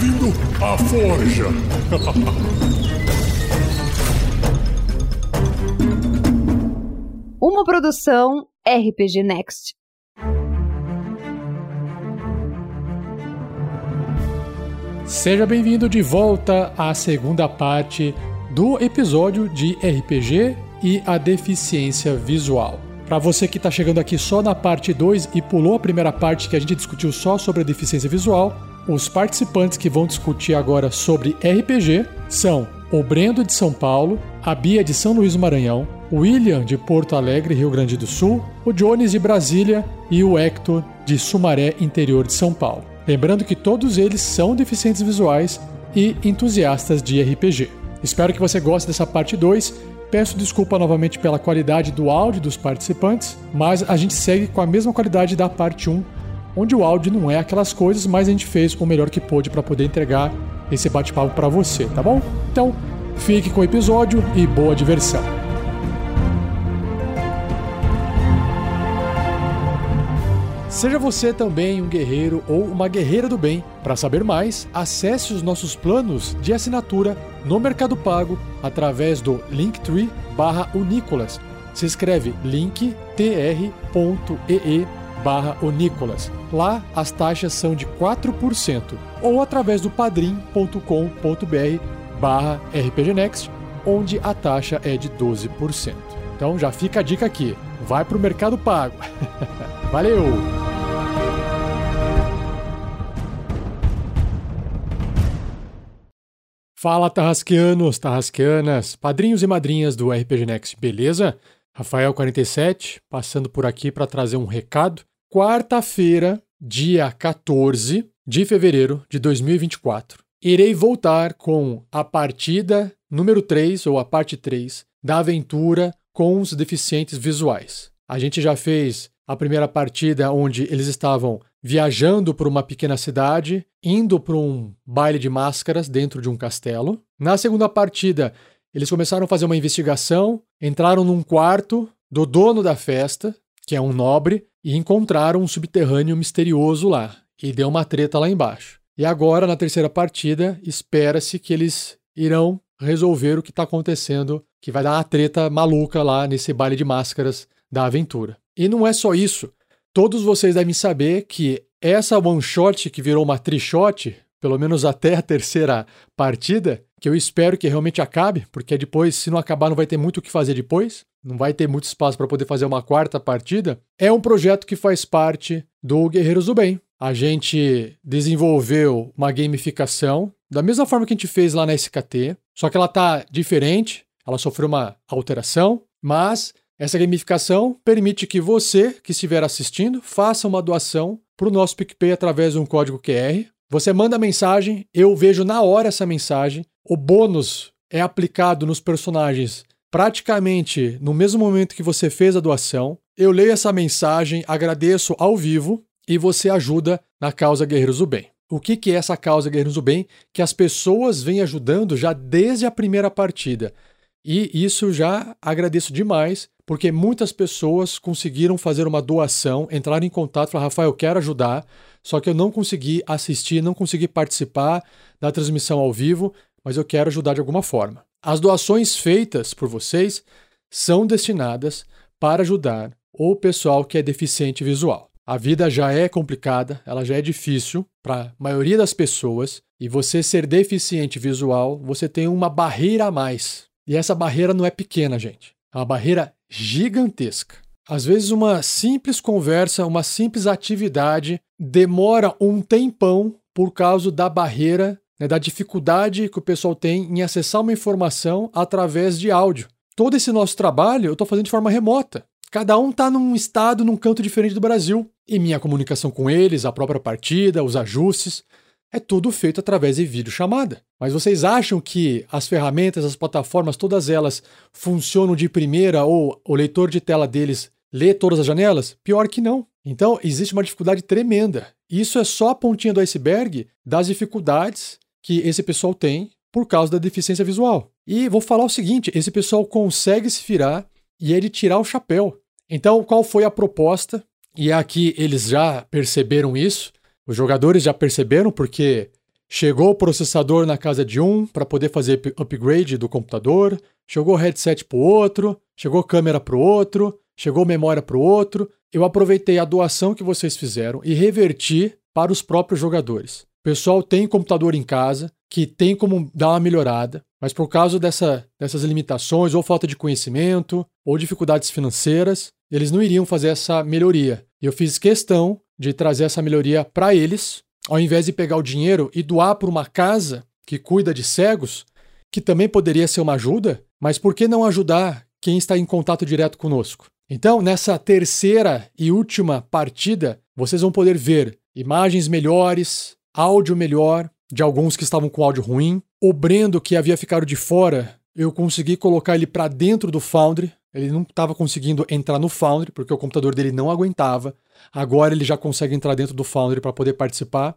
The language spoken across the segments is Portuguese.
bem-vindo à Forja. Uma produção RPG Next. Seja bem-vindo de volta à segunda parte do episódio de RPG e a deficiência visual. Para você que está chegando aqui só na parte 2 e pulou a primeira parte que a gente discutiu só sobre a deficiência visual, os participantes que vão discutir agora sobre RPG são o Brendo de São Paulo, a Bia de São Luís do Maranhão, o William de Porto Alegre, Rio Grande do Sul, o Jones de Brasília e o Hector de Sumaré, interior de São Paulo. Lembrando que todos eles são deficientes visuais e entusiastas de RPG. Espero que você goste dessa parte 2. Peço desculpa novamente pela qualidade do áudio dos participantes, mas a gente segue com a mesma qualidade da parte 1, onde o áudio não é aquelas coisas, mas a gente fez o melhor que pôde para poder entregar esse bate-papo para você, tá bom? Então, fique com o episódio e boa diversão. Seja você também um guerreiro ou uma guerreira do bem. Para saber mais, acesse os nossos planos de assinatura no Mercado Pago através do linktree barra Unicolas. Se escreve linktr.ee barra Unicolas. Lá as taxas são de 4%. Ou através do padrim.com.br barra rpgnext, onde a taxa é de 12%. Então já fica a dica aqui, vai para o Mercado Pago. Valeu! Fala, tarrasqueanos, tarrasqueanas, padrinhos e madrinhas do RPG Next, beleza? Rafael47, passando por aqui para trazer um recado. Quarta-feira, dia 14 de fevereiro de 2024, irei voltar com a partida número 3, ou a parte 3, da aventura com os deficientes visuais. A gente já fez a primeira partida onde eles estavam viajando por uma pequena cidade, indo para um baile de máscaras dentro de um castelo. Na segunda partida, eles começaram a fazer uma investigação, entraram num quarto do dono da festa, que é um nobre, e encontraram um subterrâneo misterioso lá. E deu uma treta lá embaixo. E agora, na terceira partida, espera-se que eles irão resolver o que está acontecendo, que vai dar uma treta maluca lá nesse baile de máscaras da aventura. E não é só isso. Todos vocês devem saber que essa one shot que virou uma trishot, pelo menos até a terceira partida, que eu espero que realmente acabe, porque depois, se não acabar, não vai ter muito o que fazer depois, não vai ter muito espaço para poder fazer uma quarta partida. É um projeto que faz parte do Guerreiros do Bem. A gente desenvolveu uma gamificação da mesma forma que a gente fez lá na SKT, só que ela tá diferente, ela sofreu uma alteração, mas essa gamificação permite que você, que estiver assistindo, faça uma doação para o nosso PicPay através de um código QR. Você manda mensagem, eu vejo na hora essa mensagem. O bônus é aplicado nos personagens praticamente no mesmo momento que você fez a doação. Eu leio essa mensagem, agradeço ao vivo e você ajuda na causa Guerreiros do Bem. O que, que é essa causa Guerreiros do Bem? Que as pessoas vêm ajudando já desde a primeira partida. E isso já agradeço demais, porque muitas pessoas conseguiram fazer uma doação, entraram em contato, falaram, Rafael, eu quero ajudar, só que eu não consegui assistir, não consegui participar da transmissão ao vivo, mas eu quero ajudar de alguma forma. As doações feitas por vocês são destinadas para ajudar o pessoal que é deficiente visual. A vida já é complicada, ela já é difícil para a maioria das pessoas, e você ser deficiente visual, você tem uma barreira a mais e essa barreira não é pequena, gente. É uma barreira gigantesca. Às vezes, uma simples conversa, uma simples atividade demora um tempão por causa da barreira, né, da dificuldade que o pessoal tem em acessar uma informação através de áudio. Todo esse nosso trabalho eu estou fazendo de forma remota. Cada um está num estado, num canto diferente do Brasil. E minha comunicação com eles, a própria partida, os ajustes, é tudo feito através de videochamada. Mas vocês acham que as ferramentas, as plataformas, todas elas funcionam de primeira ou o leitor de tela deles lê todas as janelas? Pior que não. Então, existe uma dificuldade tremenda. Isso é só a pontinha do iceberg das dificuldades que esse pessoal tem por causa da deficiência visual. E vou falar o seguinte: esse pessoal consegue se virar e ele tirar o chapéu. Então, qual foi a proposta? E aqui eles já perceberam isso os jogadores já perceberam porque Chegou o processador na casa de um para poder fazer upgrade do computador, chegou headset para o outro, chegou câmera para o outro, chegou memória para o outro. Eu aproveitei a doação que vocês fizeram e reverti para os próprios jogadores. O pessoal tem computador em casa que tem como dar uma melhorada, mas por causa dessa, dessas limitações, ou falta de conhecimento, ou dificuldades financeiras, eles não iriam fazer essa melhoria. E eu fiz questão de trazer essa melhoria para eles, ao invés de pegar o dinheiro e doar para uma casa que cuida de cegos, que também poderia ser uma ajuda, mas por que não ajudar quem está em contato direto conosco? Então, nessa terceira e última partida, vocês vão poder ver imagens melhores, áudio melhor, de alguns que estavam com áudio ruim. O Brendo, que havia ficado de fora, eu consegui colocar ele para dentro do Foundry. Ele não estava conseguindo entrar no Foundry, porque o computador dele não aguentava. Agora ele já consegue entrar dentro do Foundry para poder participar.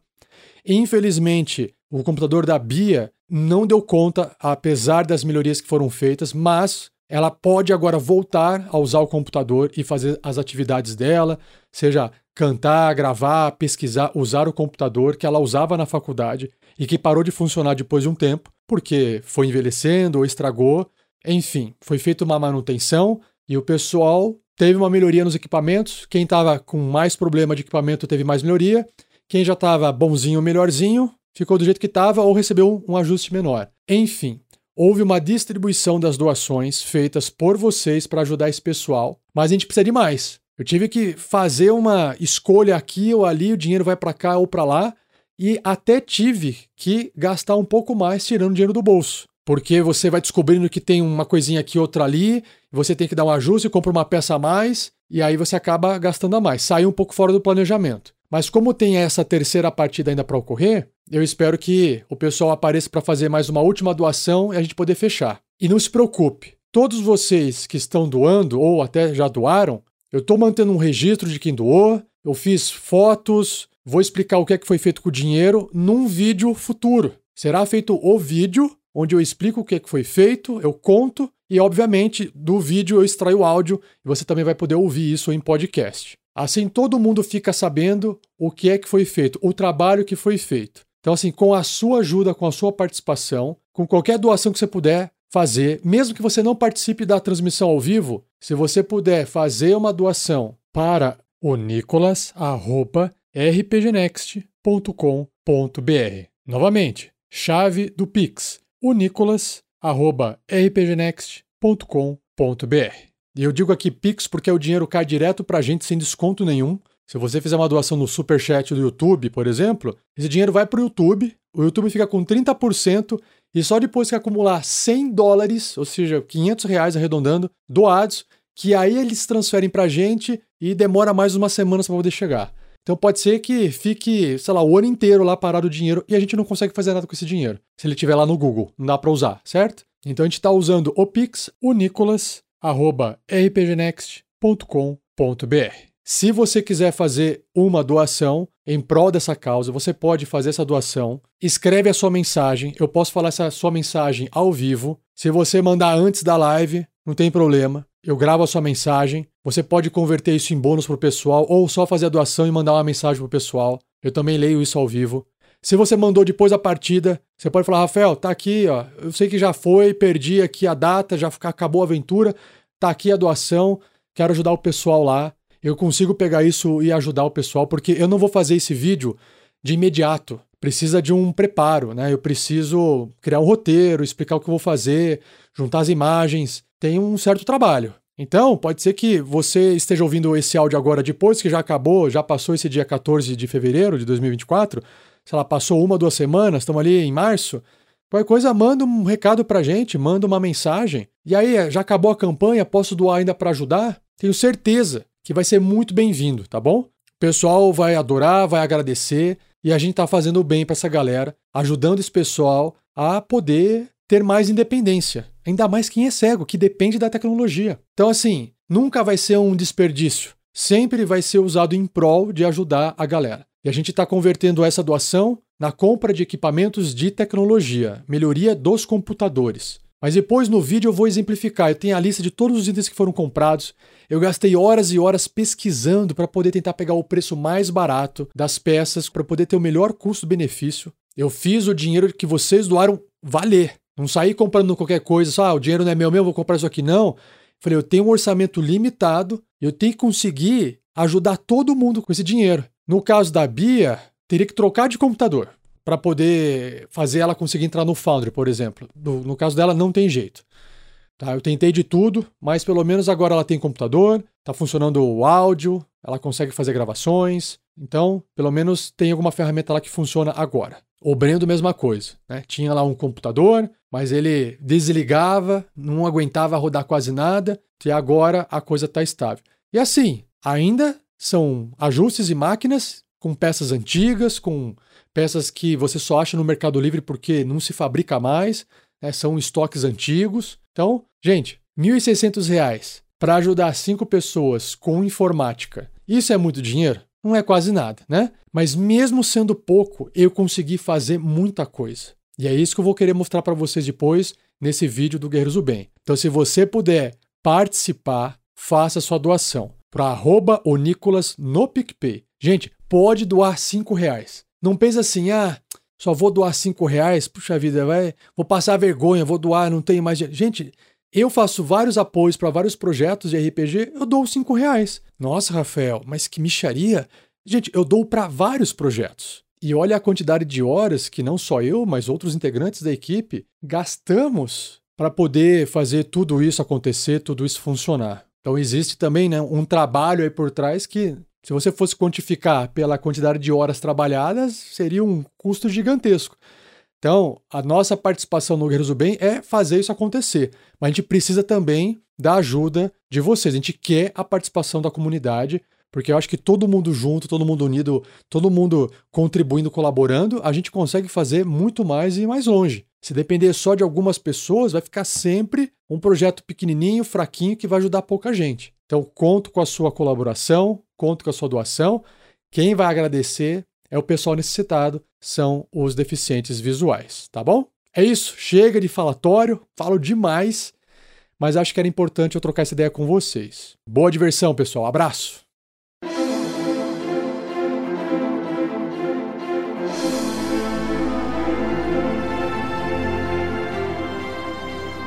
Infelizmente, o computador da Bia não deu conta, apesar das melhorias que foram feitas, mas ela pode agora voltar a usar o computador e fazer as atividades dela, seja cantar, gravar, pesquisar, usar o computador que ela usava na faculdade e que parou de funcionar depois de um tempo, porque foi envelhecendo ou estragou. Enfim, foi feita uma manutenção e o pessoal teve uma melhoria nos equipamentos. Quem estava com mais problema de equipamento teve mais melhoria. Quem já estava bonzinho, melhorzinho, ficou do jeito que estava ou recebeu um ajuste menor. Enfim, houve uma distribuição das doações feitas por vocês para ajudar esse pessoal, mas a gente precisa de mais. Eu tive que fazer uma escolha aqui ou ali, o dinheiro vai para cá ou para lá, e até tive que gastar um pouco mais tirando dinheiro do bolso. Porque você vai descobrindo que tem uma coisinha aqui, outra ali, você tem que dar um ajuste, compra uma peça a mais, e aí você acaba gastando a mais. Sai um pouco fora do planejamento. Mas como tem essa terceira partida ainda para ocorrer, eu espero que o pessoal apareça para fazer mais uma última doação e a gente poder fechar. E não se preocupe, todos vocês que estão doando ou até já doaram, eu estou mantendo um registro de quem doou, eu fiz fotos, vou explicar o que é que foi feito com o dinheiro num vídeo futuro. Será feito o vídeo onde eu explico o que, foi feito, eu conto e, obviamente, do vídeo eu extraio o áudio e você também vai poder ouvir isso em podcast. Assim todo mundo fica sabendo o que é que foi feito, o trabalho que foi feito. Então, assim, com a sua ajuda, com a sua participação, com qualquer doação que você puder fazer, mesmo que você não participe da transmissão ao vivo, se você puder fazer uma doação para o nicolas@rpgnext.com.br. Novamente, chave do Pix, o nicolas@rpgnext.com.br. E eu digo aqui Pix porque o dinheiro cai direto para a gente sem desconto nenhum. Se você fizer uma doação no Super Chat do YouTube, por exemplo, esse dinheiro vai para o YouTube, o YouTube fica com 30% e só depois que acumular 100 dólares, ou seja, 500 reais arredondando, doados, que aí eles transferem para a gente e demora mais umas semanas para poder chegar. Então pode ser que fique, sei lá, o ano inteiro lá parado o dinheiro e a gente não consegue fazer nada com esse dinheiro. Se ele estiver lá no Google, não dá para usar, certo? Então a gente está usando o Pix, o Nicolas rpgnext.com.br. Se você quiser fazer uma doação em prol dessa causa, você pode fazer essa doação. Escreve a sua mensagem. Eu posso falar essa sua mensagem ao vivo. Se você mandar antes da live, não tem problema. Eu gravo a sua mensagem. Você pode converter isso em bônus o pessoal ou só fazer a doação e mandar uma mensagem para o pessoal. Eu também leio isso ao vivo. Se você mandou depois da partida, você pode falar, Rafael, tá aqui, ó. Eu sei que já foi, perdi aqui a data, já acabou a aventura, tá aqui a doação, quero ajudar o pessoal lá. Eu consigo pegar isso e ajudar o pessoal, porque eu não vou fazer esse vídeo de imediato. Precisa de um preparo, né? Eu preciso criar um roteiro, explicar o que eu vou fazer, juntar as imagens. Tem um certo trabalho. Então, pode ser que você esteja ouvindo esse áudio agora depois que já acabou, já passou esse dia 14 de fevereiro de 2024 sei lá, passou uma, duas semanas, estamos ali em março. Qualquer coisa, manda um recado pra gente, manda uma mensagem. E aí, já acabou a campanha, posso doar ainda para ajudar? Tenho certeza que vai ser muito bem-vindo, tá bom? O pessoal vai adorar, vai agradecer e a gente tá fazendo bem para essa galera, ajudando esse pessoal a poder ter mais independência. Ainda mais quem é cego, que depende da tecnologia. Então, assim, nunca vai ser um desperdício. Sempre vai ser usado em prol de ajudar a galera. E a gente está convertendo essa doação na compra de equipamentos de tecnologia, melhoria dos computadores. Mas depois no vídeo eu vou exemplificar. Eu tenho a lista de todos os itens que foram comprados. Eu gastei horas e horas pesquisando para poder tentar pegar o preço mais barato das peças, para poder ter o melhor custo-benefício. Eu fiz o dinheiro que vocês doaram valer. Não saí comprando qualquer coisa, só ah, o dinheiro não é meu, meu, vou comprar isso aqui. Não. Falei, eu tenho um orçamento limitado, eu tenho que conseguir ajudar todo mundo com esse dinheiro. No caso da Bia, teria que trocar de computador para poder fazer ela conseguir entrar no Foundry, por exemplo. No, no caso dela, não tem jeito. Tá, eu tentei de tudo, mas pelo menos agora ela tem computador, está funcionando o áudio, ela consegue fazer gravações. Então, pelo menos tem alguma ferramenta lá que funciona agora. O Brendo, mesma coisa. Né? Tinha lá um computador, mas ele desligava, não aguentava rodar quase nada, e agora a coisa está estável. E assim, ainda são ajustes e máquinas com peças antigas, com peças que você só acha no Mercado Livre porque não se fabrica mais, né? são estoques antigos. Então, gente, R$ 1.600 para ajudar cinco pessoas com informática, isso é muito dinheiro? Não é quase nada, né? Mas mesmo sendo pouco, eu consegui fazer muita coisa. E é isso que eu vou querer mostrar para vocês depois nesse vídeo do Guerreiros do Bem. Então, se você puder participar, faça sua doação para o Nicolas no PicPay. Gente, pode doar cinco reais. Não pensa assim, ah, só vou doar cinco reais, puxa vida, vai, vou passar vergonha, vou doar, não tenho mais dinheiro. Gente, eu faço vários apoios para vários projetos de RPG, eu dou cinco reais. Nossa, Rafael, mas que micharia. Gente, eu dou para vários projetos. E olha a quantidade de horas que não só eu, mas outros integrantes da equipe gastamos para poder fazer tudo isso acontecer, tudo isso funcionar. Então existe também né, um trabalho aí por trás que se você fosse quantificar pela quantidade de horas trabalhadas, seria um custo gigantesco. Então, a nossa participação no Guerreiros do Bem é fazer isso acontecer. Mas a gente precisa também da ajuda de vocês. A gente quer a participação da comunidade, porque eu acho que todo mundo junto, todo mundo unido, todo mundo contribuindo, colaborando, a gente consegue fazer muito mais e ir mais longe. Se depender só de algumas pessoas, vai ficar sempre um projeto pequenininho, fraquinho, que vai ajudar pouca gente. Então, conto com a sua colaboração, conto com a sua doação. Quem vai agradecer é o pessoal necessitado, são os deficientes visuais, tá bom? É isso, chega de falatório, falo demais, mas acho que era importante eu trocar essa ideia com vocês. Boa diversão, pessoal. Abraço.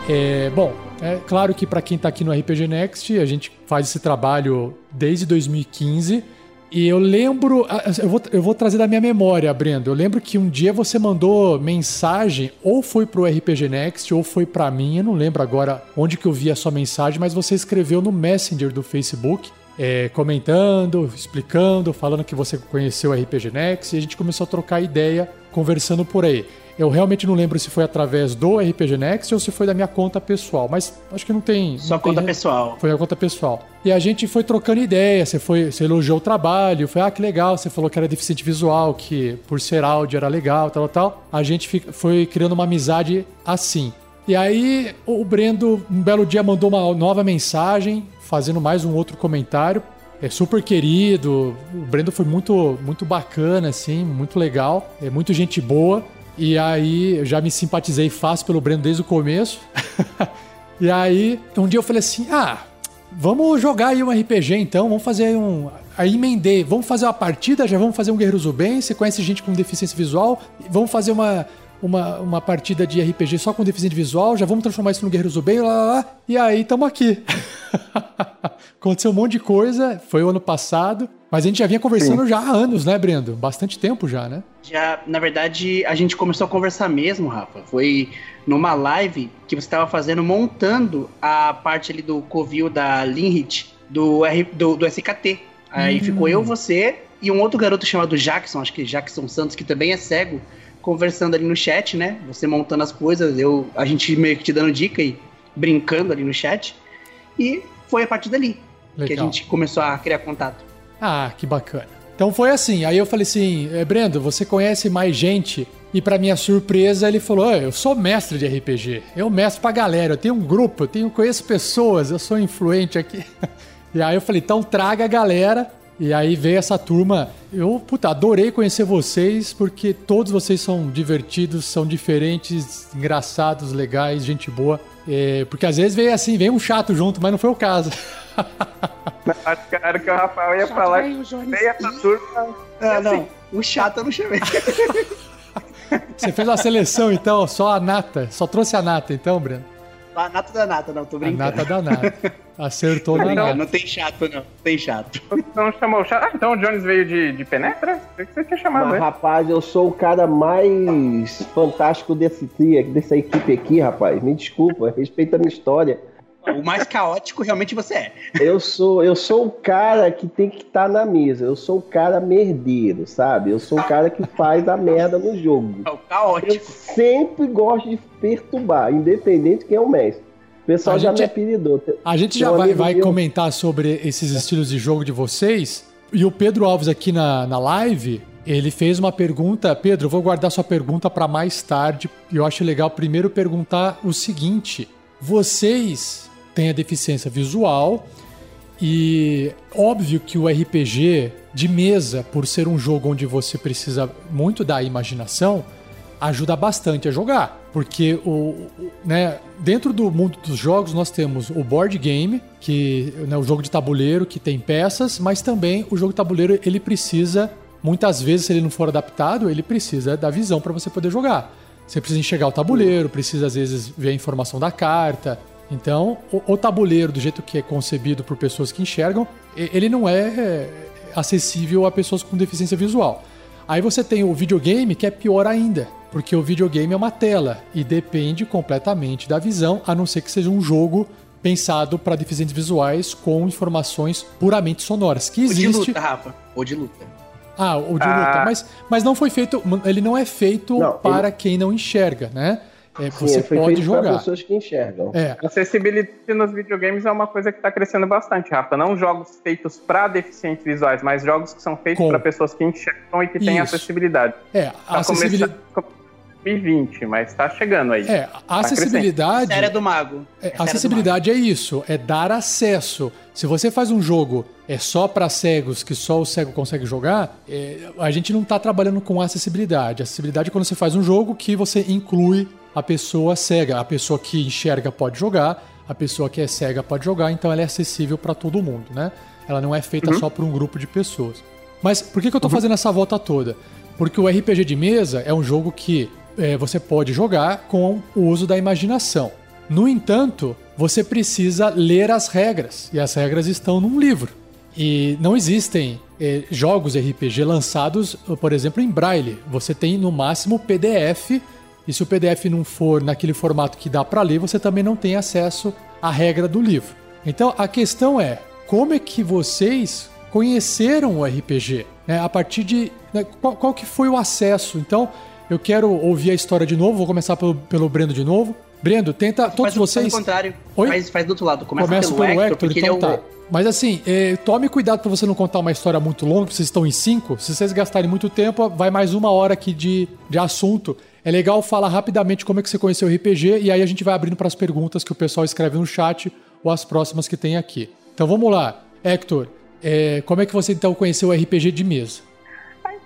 É, bom, é claro que para quem está aqui no RPG Next, a gente faz esse trabalho desde 2015. E eu lembro, eu vou, eu vou trazer da minha memória, Brendo. Eu lembro que um dia você mandou mensagem, ou foi pro RPG Next, ou foi para mim. Eu não lembro agora onde que eu vi a sua mensagem, mas você escreveu no Messenger do Facebook, é, comentando, explicando, falando que você conheceu o RPG Next, e a gente começou a trocar ideia, conversando por aí. Eu realmente não lembro se foi através do RPG Next ou se foi da minha conta pessoal, mas acho que não tem. Só não conta tem... pessoal. Foi a conta pessoal. E a gente foi trocando ideia, você foi, você elogiou o trabalho, foi ah, que legal, você falou que era deficiente visual, que por ser áudio era legal, tal, tal. A gente foi criando uma amizade assim. E aí o Brendo, um belo dia, mandou uma nova mensagem, fazendo mais um outro comentário. É super querido, o Brendo foi muito, muito bacana, assim, muito legal, é muito gente boa. E aí eu já me simpatizei fácil pelo Breno desde o começo. e aí um dia eu falei assim: ah, vamos jogar aí um RPG então, vamos fazer um. Aí emendei, vamos fazer uma partida, já vamos fazer um Guerreiros do Bem. Você conhece gente com deficiência visual, vamos fazer uma, uma, uma partida de RPG só com deficiente visual, já vamos transformar isso no Guerreiros do Bem, lá, lá, lá. E aí, estamos aqui. Aconteceu um monte de coisa, foi o ano passado, mas a gente já vinha conversando Sim. já há anos, né, Brendo? Bastante tempo já, né? Já, na verdade, a gente começou a conversar mesmo, Rafa. Foi numa live que você estava fazendo, montando a parte ali do covil da Linhit, do, do, do SKT. Aí hum. ficou eu, você e um outro garoto chamado Jackson, acho que Jackson Santos, que também é cego, conversando ali no chat, né? Você montando as coisas, eu, a gente meio que te dando dica e brincando ali no chat. E foi a partir dali Legal. que a gente começou a criar contato. Ah, que bacana. Então foi assim. Aí eu falei assim: eh, Brendo, você conhece mais gente? E para minha surpresa, ele falou: Eu sou mestre de RPG. Eu mestro pra galera. Eu tenho um grupo, eu tenho, conheço pessoas, eu sou influente aqui. E aí eu falei: Então traga a galera. E aí veio essa turma. Eu, puta, adorei conhecer vocês, porque todos vocês são divertidos, são diferentes, engraçados, legais, gente boa. É, porque às vezes vem assim, vem um chato junto, mas não foi o caso. Acho que era que o Rafael ia falar que veio essa turma. Ah, não, o chato eu não chamei. Você fez uma seleção, então, só a nata. Só trouxe a nata, então, Breno? A nata da nata, não, tô A brincando. nata da nata. Acertou na Não, nata. não tem chato, não. Tem chato. Então chamou o chato. Ah, então o Jones veio de, de Penetra? O que você tinha chamado Mas, ele? rapaz, eu sou o cara mais fantástico desse, dessa equipe aqui, rapaz. Me desculpa, respeita a minha história. O mais caótico realmente você é. Eu sou, eu sou o cara que tem que estar na mesa. Eu sou o cara merdeiro, sabe? Eu sou o cara que faz a merda no jogo. É o Eu caótico. sempre gosto de perturbar, independente de quem é o mestre. O pessoal A já gente- me apelidou. A gente já vai, vai meu- comentar sobre esses estilos de jogo de vocês. E o Pedro Alves aqui na, na live, ele fez uma pergunta. Pedro, eu vou guardar sua pergunta para mais tarde. E eu acho legal primeiro perguntar o seguinte: vocês têm a deficiência visual e óbvio que o RPG de mesa, por ser um jogo onde você precisa muito da imaginação, ajuda bastante a jogar. Porque o, né, dentro do mundo dos jogos nós temos o board game, que né, o jogo de tabuleiro que tem peças, mas também o jogo de tabuleiro ele precisa muitas vezes se ele não for adaptado, ele precisa da visão para você poder jogar. Você precisa enxergar o tabuleiro, precisa às vezes ver a informação da carta. Então, o, o tabuleiro do jeito que é concebido por pessoas que enxergam, e- ele não é é, acessível a pessoas com deficiência visual. Aí você tem o videogame, que é pior ainda, porque o videogame é uma tela e depende completamente da visão, a não ser que seja um jogo pensado para deficientes visuais com informações puramente sonoras, que Ou de existe. luta, Rafa. Ou de luta. Ah, o de Ah. luta, mas, mas não foi feito, ele não é feito Não, para quem não enxerga, né? É, Sim, você foi pode jogar. pessoas que enxergam. É, Acessibilidade nos videogames é uma coisa que está crescendo bastante, Rafa. Não jogos feitos para deficientes visuais, mas jogos que são feitos Com. para pessoas que enxergam e que têm Isso. acessibilidade. é, a Tá acessibilidade. começando em 2020, mas está chegando aí. É, a acessibilidade. Série do mago. É, do acessibilidade é isso, é dar acesso. Se você faz um jogo é só para cegos, que só o cego consegue jogar, é, a gente não está trabalhando com acessibilidade. Acessibilidade é quando você faz um jogo que você inclui a pessoa cega. A pessoa que enxerga pode jogar, a pessoa que é cega pode jogar, então ela é acessível para todo mundo, né? Ela não é feita só para um grupo de pessoas. Mas por que, que eu tô fazendo essa volta toda? Porque o RPG de mesa é um jogo que é, você pode jogar com o uso da imaginação. No entanto, você precisa ler as regras, e as regras estão num livro. E não existem eh, jogos RPG lançados, por exemplo, em braille. Você tem no máximo PDF, e se o PDF não for naquele formato que dá para ler, você também não tem acesso à regra do livro. Então a questão é: como é que vocês conheceram o RPG? né? A partir de. né, qual, qual que foi o acesso? Então, eu quero ouvir a história de novo, vou começar pelo, pelo Brendo de novo. Brendo, tenta. Todos vocês. Faz o contrário. Oi? Faz, faz do outro lado. Começa Começa pelo, pelo Hector, porque então ele é o... tá. Mas assim, eh, tome cuidado pra você não contar uma história muito longa, porque vocês estão em cinco. Se vocês gastarem muito tempo, vai mais uma hora aqui de, de assunto. É legal falar rapidamente como é que você conheceu o RPG e aí a gente vai abrindo para as perguntas que o pessoal escreve no chat ou as próximas que tem aqui. Então vamos lá. Hector, eh, como é que você então conheceu o RPG de mesa?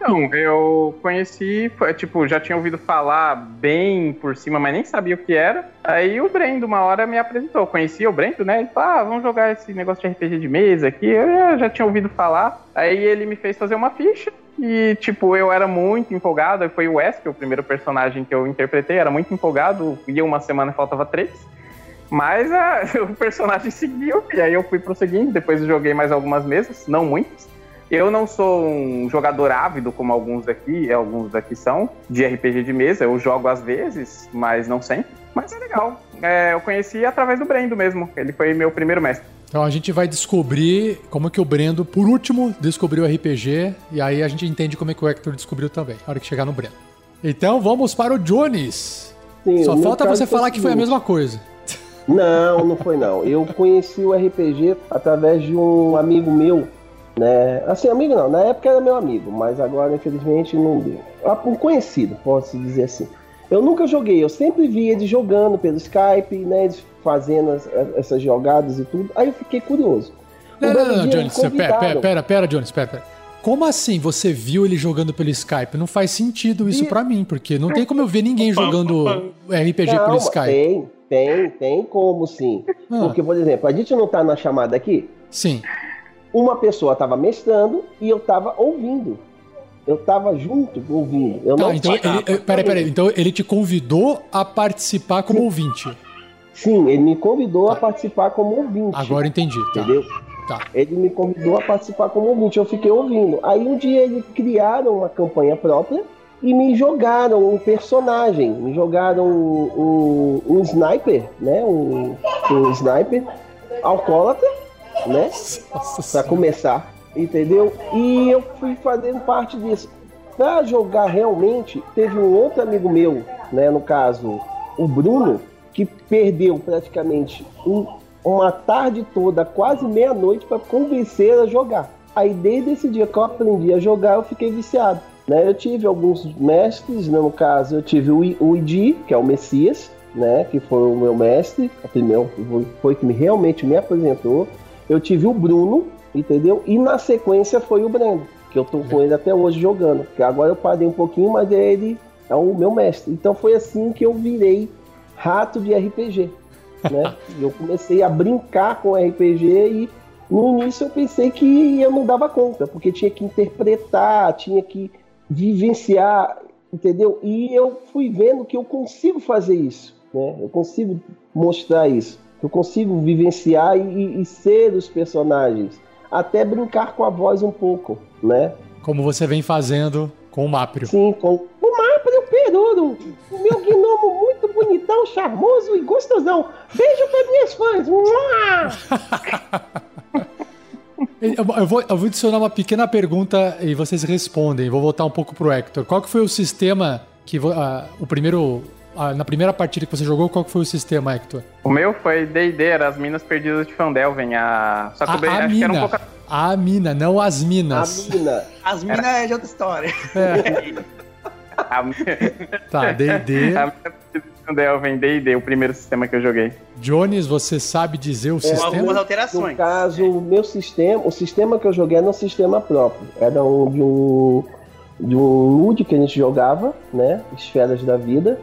Então, eu conheci, tipo, já tinha ouvido falar bem por cima, mas nem sabia o que era. Aí o Brendo, uma hora, me apresentou. Eu conhecia o Brendo, né? Ele falou, ah, vamos jogar esse negócio de RPG de mesa aqui. Eu já, tinha ouvido falar. Aí ele me fez fazer uma ficha. E, tipo, eu era muito empolgado. Foi o Wesker, o primeiro personagem que eu interpretei. Era muito empolgado. Ia uma semana faltava três. Mas ah, o personagem seguiu. E aí eu fui prosseguindo. Depois joguei mais algumas mesas, não muitas. Eu não sou um jogador ávido como alguns daqui, alguns daqui são, de RPG de mesa. Eu jogo às vezes, mas não sempre. Mas é legal. É, eu conheci através do Brendo mesmo. Ele foi meu primeiro mestre. Então a gente vai descobrir como é que o Brendo, por último, descobriu o RPG e aí a gente entende como é que o Hector descobriu também, na hora que chegar no Brendo. Então vamos para o Jones. Sim, Só falta você falar que foi a mesma coisa. Não, não foi não. Eu conheci o RPG através de um amigo meu, né? Assim, amigo não, na época era meu amigo, mas agora infelizmente não deu. Ah, Um conhecido, posso dizer assim. Eu nunca joguei, eu sempre vi eles jogando pelo Skype, né? Eles fazendo as- essas jogadas e tudo. Aí eu fiquei curioso. Não, não, não, Jones, pera, pera, pera, pera, Jones, pera, pera. Como assim você viu ele jogando pelo Skype? Não faz sentido isso E- pra mim, porque não tem como eu ver ninguém jogando RPG pelo Skype. Tem, tem, tem como sim. Ah, Porque, por exemplo, a gente não tá na chamada aqui, sim. Uma pessoa estava mestrando e eu estava ouvindo. Eu tava junto ouvindo. Eu Tá, então tinha- ele, eh, peraí, peraí. Então ele te convidou a participar como ouvinte. Sim, ele me convidou a participar como ouvinte. Agora entendi. Tá. Entendeu? Tá. Ele me convidou a participar como ouvinte, eu fiquei ouvindo. Aí um dia eles criaram uma campanha própria e me jogaram um personagem, me jogaram um, um, um sniper, né? Um, um sniper alcoólatra, né? Senhora. começar, entendeu? E eu fui fazendo parte disso. Pra jogar realmente, teve um outro amigo meu, né? No caso, o Bruno, que perdeu praticamente um- uma tarde toda, quase meia-noite, para convencer a jogar. Aí desde esse dia que eu aprendi a jogar, eu fiquei viciado. Né? Eu tive alguns mestres, né? no caso, eu tive o, I- o Idi, que é o Messias, né? Que foi o meu mestre, o primeiro, foi- foi que me, realmente me apresentou. Eu tive o Bruno, entendeu? E na sequência foi o Breno, que eu tô com ele até hoje jogando. Que agora eu parei um pouquinho, mas ele é o meu mestre. Então foi assim que eu virei rato de RPG, né? eu comecei a brincar com RPG e no início eu pensei que eu não dava conta, porque tinha que interpretar, tinha que vivenciar, entendeu? E eu fui vendo que eu consigo fazer isso, né? Eu consigo mostrar isso, eu consigo vivenciar e, e ser os personagens, até brincar com a voz um pouco, né? Como você vem fazendo com o Maprio. Sim, com o Maprio Peruro, o meu gnomo muito bonitão, charmoso e gostosão. Beijo para minhas fãs. Eu, vou, eu vou adicionar uma pequena pergunta e vocês respondem. Vou voltar um pouco pro Hector. Qual que foi o sistema que ah, o primeiro na primeira partida que você jogou? Qual que foi o sistema, Hector? O meu foi D&D, era as Minas Perdidas de Fandelven. A... Só que A, a acho que era um mina, pouco... a mina, não as A minas. mina. As minas é de outra história. É, A... tá, D&D. a Fandelven, D&D, o primeiro sistema que eu joguei. Jones, você sabe dizer o Com algumas sistema? No alterações. caso, o meu sistema, o sistema que eu joguei era um sistema próprio. Era um de um de um nude que a gente jogava, né? Esferas da vida.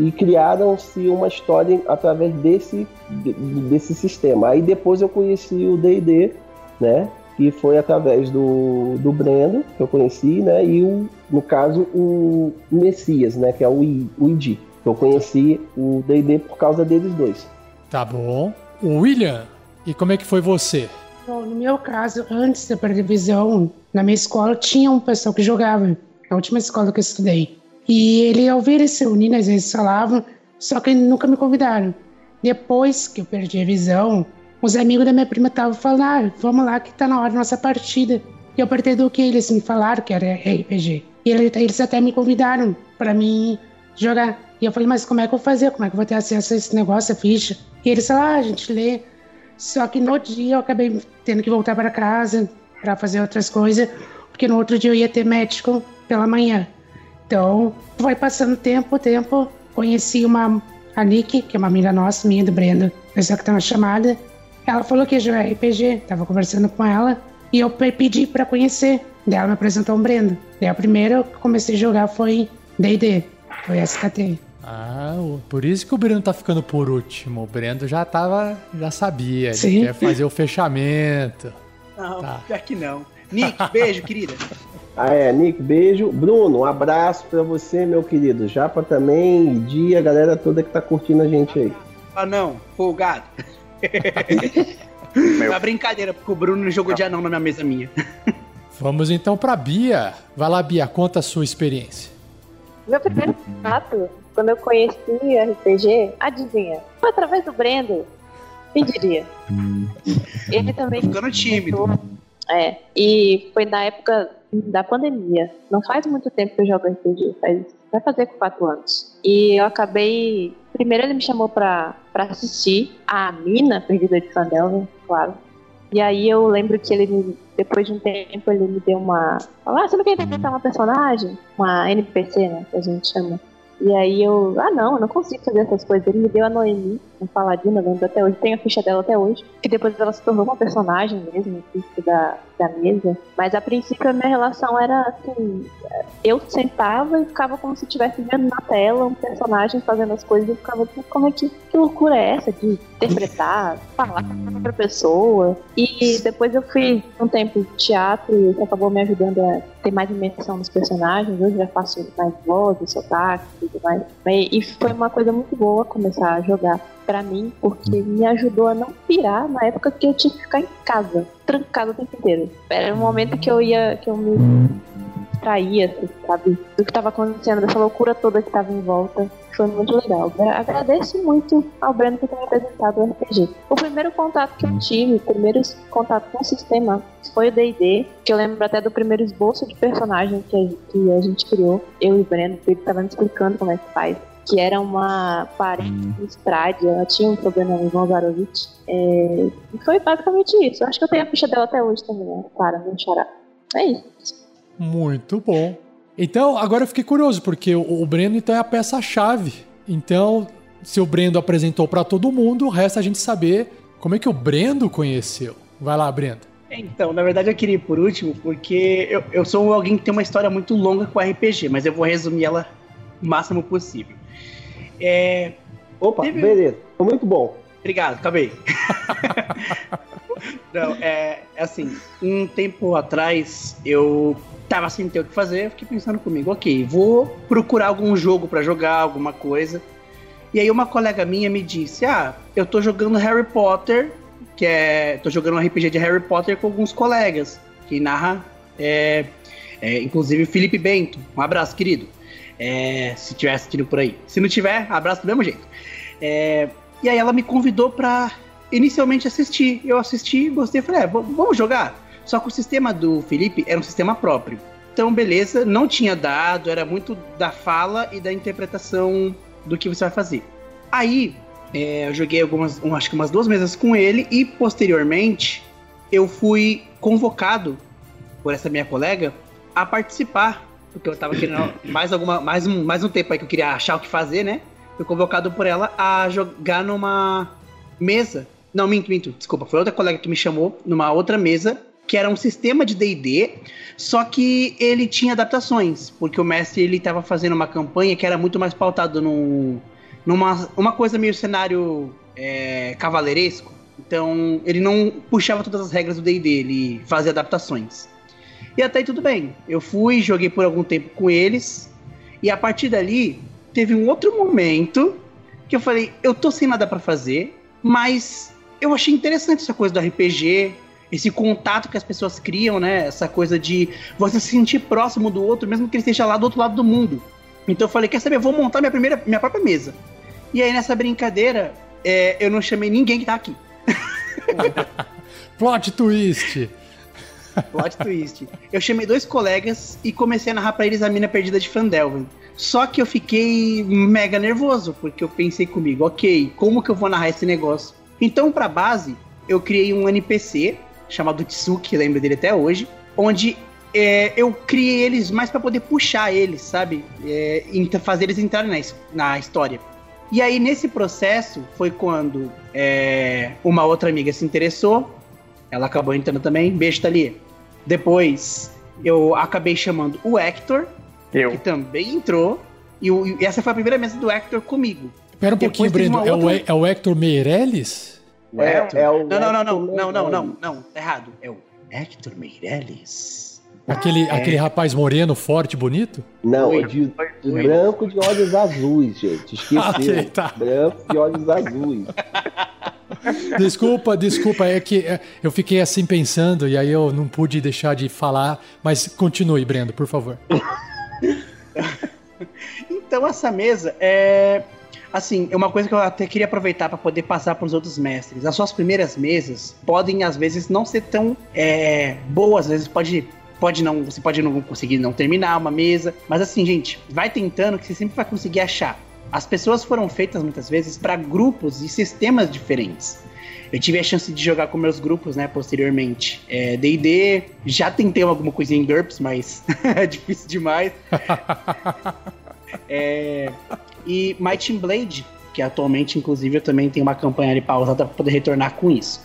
E criaram-se uma história através desse, de- desse sistema. Aí depois eu conheci o D&D, né? Que foi através do, do Brendo, que eu conheci, né? E o, no caso, o Messias, né? Que é o, I, o ID. Eu conheci o D&D por causa deles dois. Tá bom. O William, e como é que foi você? Bom, no meu caso, antes da previsão, na minha escola tinha um pessoal que jogava, na última escola que eu estudei. E ele, ao ver eles se reunindo, às vezes falavam, só que nunca me convidaram. Depois que eu perdi a visão, os amigos da minha prima estavam falando, ah, vamos lá que tá na hora da nossa partida. E eu perdi do que eles me falaram que era RPG. E ele- eles até me convidaram pra mim jogar. E eu falei, mas como é que eu vou fazer? Como é que eu vou ter acesso a esse negócio, a ficha? E eles falaram, ah, a gente lê. Só que no dia eu acabei tendo que voltar para casa para fazer outras coisas, porque no outro dia eu ia ter médico pela manhã. Então, vai passando tempo, tempo. Conheci uma, a Nick, que é uma amiga nossa, minha do Brenda, pessoa que tá na chamada. Ela falou que ia jogar RPG, tava conversando com ela, e eu pe- pedi para conhecer. Daí ela me apresentou um Brenda. Daí a primeira que eu comecei a jogar foi D&D, foi SKT. Ah, por isso que o Breno tá ficando por último. O Breno já tava, já sabia. Ele Sim. quer fazer o fechamento. Não, Tá. pior que não. Nick, beijo, querida. Ah, é, Nick, beijo. Bruno, um abraço pra você, meu querido. Japa também, Dia, a galera toda que tá curtindo a gente aí. Ah, não, folgado. Meu. É uma brincadeira, porque o Bruno jogou de anão na minha mesa minha. Vamos então pra Bia. Vai lá, Bia, conta a sua experiência. Meu primeiro contato, quando eu conheci RPG, adivinha? Foi através do Brendo. Quem diria? Ele também Ficando tímido. É, e foi na época da pandemia. Não faz muito tempo que eu jogo RPG, faz, vai fazer quatro anos. E eu acabei. Primeiro ele me chamou pra, pra assistir a Mina Perdida de Fandelven, claro. E aí eu lembro que ele, depois de um tempo, ele me deu uma. Falou, ah, você não quer interpretar uma personagem? Uma NPC, né? Que a gente chama. E aí eu, ah não, eu não consigo fazer essas coisas. Ele me deu a Noemi, um paladino, lembro até hoje, tem a ficha dela até hoje. Que depois ela se tornou uma personagem mesmo, da, da mesa, mas a princípio a minha relação era assim, eu sentava e ficava como se estivesse vendo na tela um personagem fazendo as coisas e ficava tipo, como é que, que loucura é essa de interpretar, falar com outra pessoa. E depois eu fui um tempo de teatro e isso acabou me ajudando a ter mais imersão nos personagens, hoje já faço mais vozes, sotaque e tudo mais. E foi uma coisa muito boa começar a jogar para mim, porque me ajudou a não pirar na época que eu tinha que ficar em casa, trancada o tempo inteiro. Era um momento que eu ia, que eu me distraía, assim, sabe, do que estava acontecendo, dessa loucura toda que estava em volta. Foi muito legal. Agradeço muito ao Breno por ter me apresentado o RPG. O primeiro contato que eu tive, o primeiro contato com o sistema foi o D&D, que eu lembro até do primeiro esboço de personagem que a, gente criou. Eu e o Breno, ele estava me explicando como é que faz que era uma parente do Strade, ela tinha um problema no Gonzarovich. É, e foi basicamente isso. Acho que eu tenho a ficha dela até hoje também, né? Para, não chorar. É isso. Muito bom. Então, agora eu fiquei curioso, porque o, o Breno então é a peça-chave. Então, se o Brendo apresentou para todo mundo, resta a gente saber como é que o Brendo conheceu. Vai lá, Brendo. Então, na verdade eu queria ir por último, porque eu, eu sou alguém que tem uma história muito longa com RPG, mas eu vou resumir ela o máximo possível. É, Opa, teve... beleza. Muito bom. Obrigado, acabei. Não, é, é assim, um tempo atrás eu tava sem ter o que fazer, fiquei pensando comigo, ok, vou procurar algum jogo para jogar, alguma coisa. E aí uma colega minha me disse, ah, eu tô jogando Harry Potter, que é, tô jogando um RPG de Harry Potter com alguns colegas, que narra, é, é, inclusive Felipe Bento, um abraço, querido. É, se tiver assistindo por aí. Se não tiver, abraço do mesmo jeito. É, e aí ela me convidou pra inicialmente assistir. Eu assisti, gostei, falei, é, vamos jogar. Só que o sistema do Felipe era um sistema próprio. Então, beleza, não tinha dado, era muito da fala e da interpretação do que você vai fazer. Aí, é, eu joguei algumas, um, acho que umas duas mesas com ele e posteriormente eu fui convocado por essa minha colega a participar porque eu tava querendo mais, alguma, mais, um, mais um tempo aí que eu queria achar o que fazer, né? Fui convocado por ela a jogar numa mesa. Não, minto, minto, desculpa. Foi outra colega que me chamou numa outra mesa, que era um sistema de DD, só que ele tinha adaptações, porque o mestre ele tava fazendo uma campanha que era muito mais pautado no, numa uma coisa meio cenário é, cavaleiresco. Então, ele não puxava todas as regras do D&D, ele fazia adaptações. E até aí tudo bem. Eu fui, joguei por algum tempo com eles. E a partir dali, teve um outro momento que eu falei, eu tô sem nada para fazer, mas eu achei interessante essa coisa do RPG, esse contato que as pessoas criam, né? Essa coisa de você se sentir próximo do outro, mesmo que ele esteja lá do outro lado do mundo. Então eu falei, quer saber, eu vou montar minha primeira, minha própria mesa. E aí nessa brincadeira, é, eu não chamei ninguém que tá aqui. Plot twist. Plot twist. Eu chamei dois colegas e comecei a narrar pra eles a mina perdida de Fandelven. Só que eu fiquei mega nervoso, porque eu pensei comigo, ok, como que eu vou narrar esse negócio? Então, pra base, eu criei um NPC chamado Tsuki, lembro dele até hoje, onde é, eu criei eles mais para poder puxar eles, sabe? É, fazer eles entrarem na, na história. E aí, nesse processo, foi quando é, uma outra amiga se interessou ela acabou entrando também. Beijo, Thalia. Depois, eu acabei chamando o Hector, eu. que também entrou. E, o, e, essa foi a primeira mesa do Hector comigo. Espera um pouquinho, Brendo. É, outra... é o Hector Meirelles? É, é o não, não, não, não, não, não, não, não, tá errado. É o Hector Meirelles. Aquele, é. aquele rapaz moreno, forte, bonito? Não, é de, de branco de olhos azuis, gente. Esqueceu. okay, tá. Branco de olhos azuis. Desculpa, desculpa, é que é, eu fiquei assim pensando e aí eu não pude deixar de falar, mas continue, Brendo, por favor. então essa mesa é assim, é uma coisa que eu até queria aproveitar para poder passar para os outros mestres. As suas primeiras mesas podem às vezes não ser tão é, boas, às vezes pode pode não, você pode não conseguir não terminar uma mesa, mas assim, gente, vai tentando que você sempre vai conseguir achar. As pessoas foram feitas muitas vezes para grupos e sistemas diferentes. Eu tive a chance de jogar com meus grupos, né, posteriormente. D&D, é, já tentei alguma coisinha em GURPS, mas é difícil demais. é, e Might and Blade, que atualmente, inclusive, eu também tenho uma campanha ali pausada para poder retornar com isso.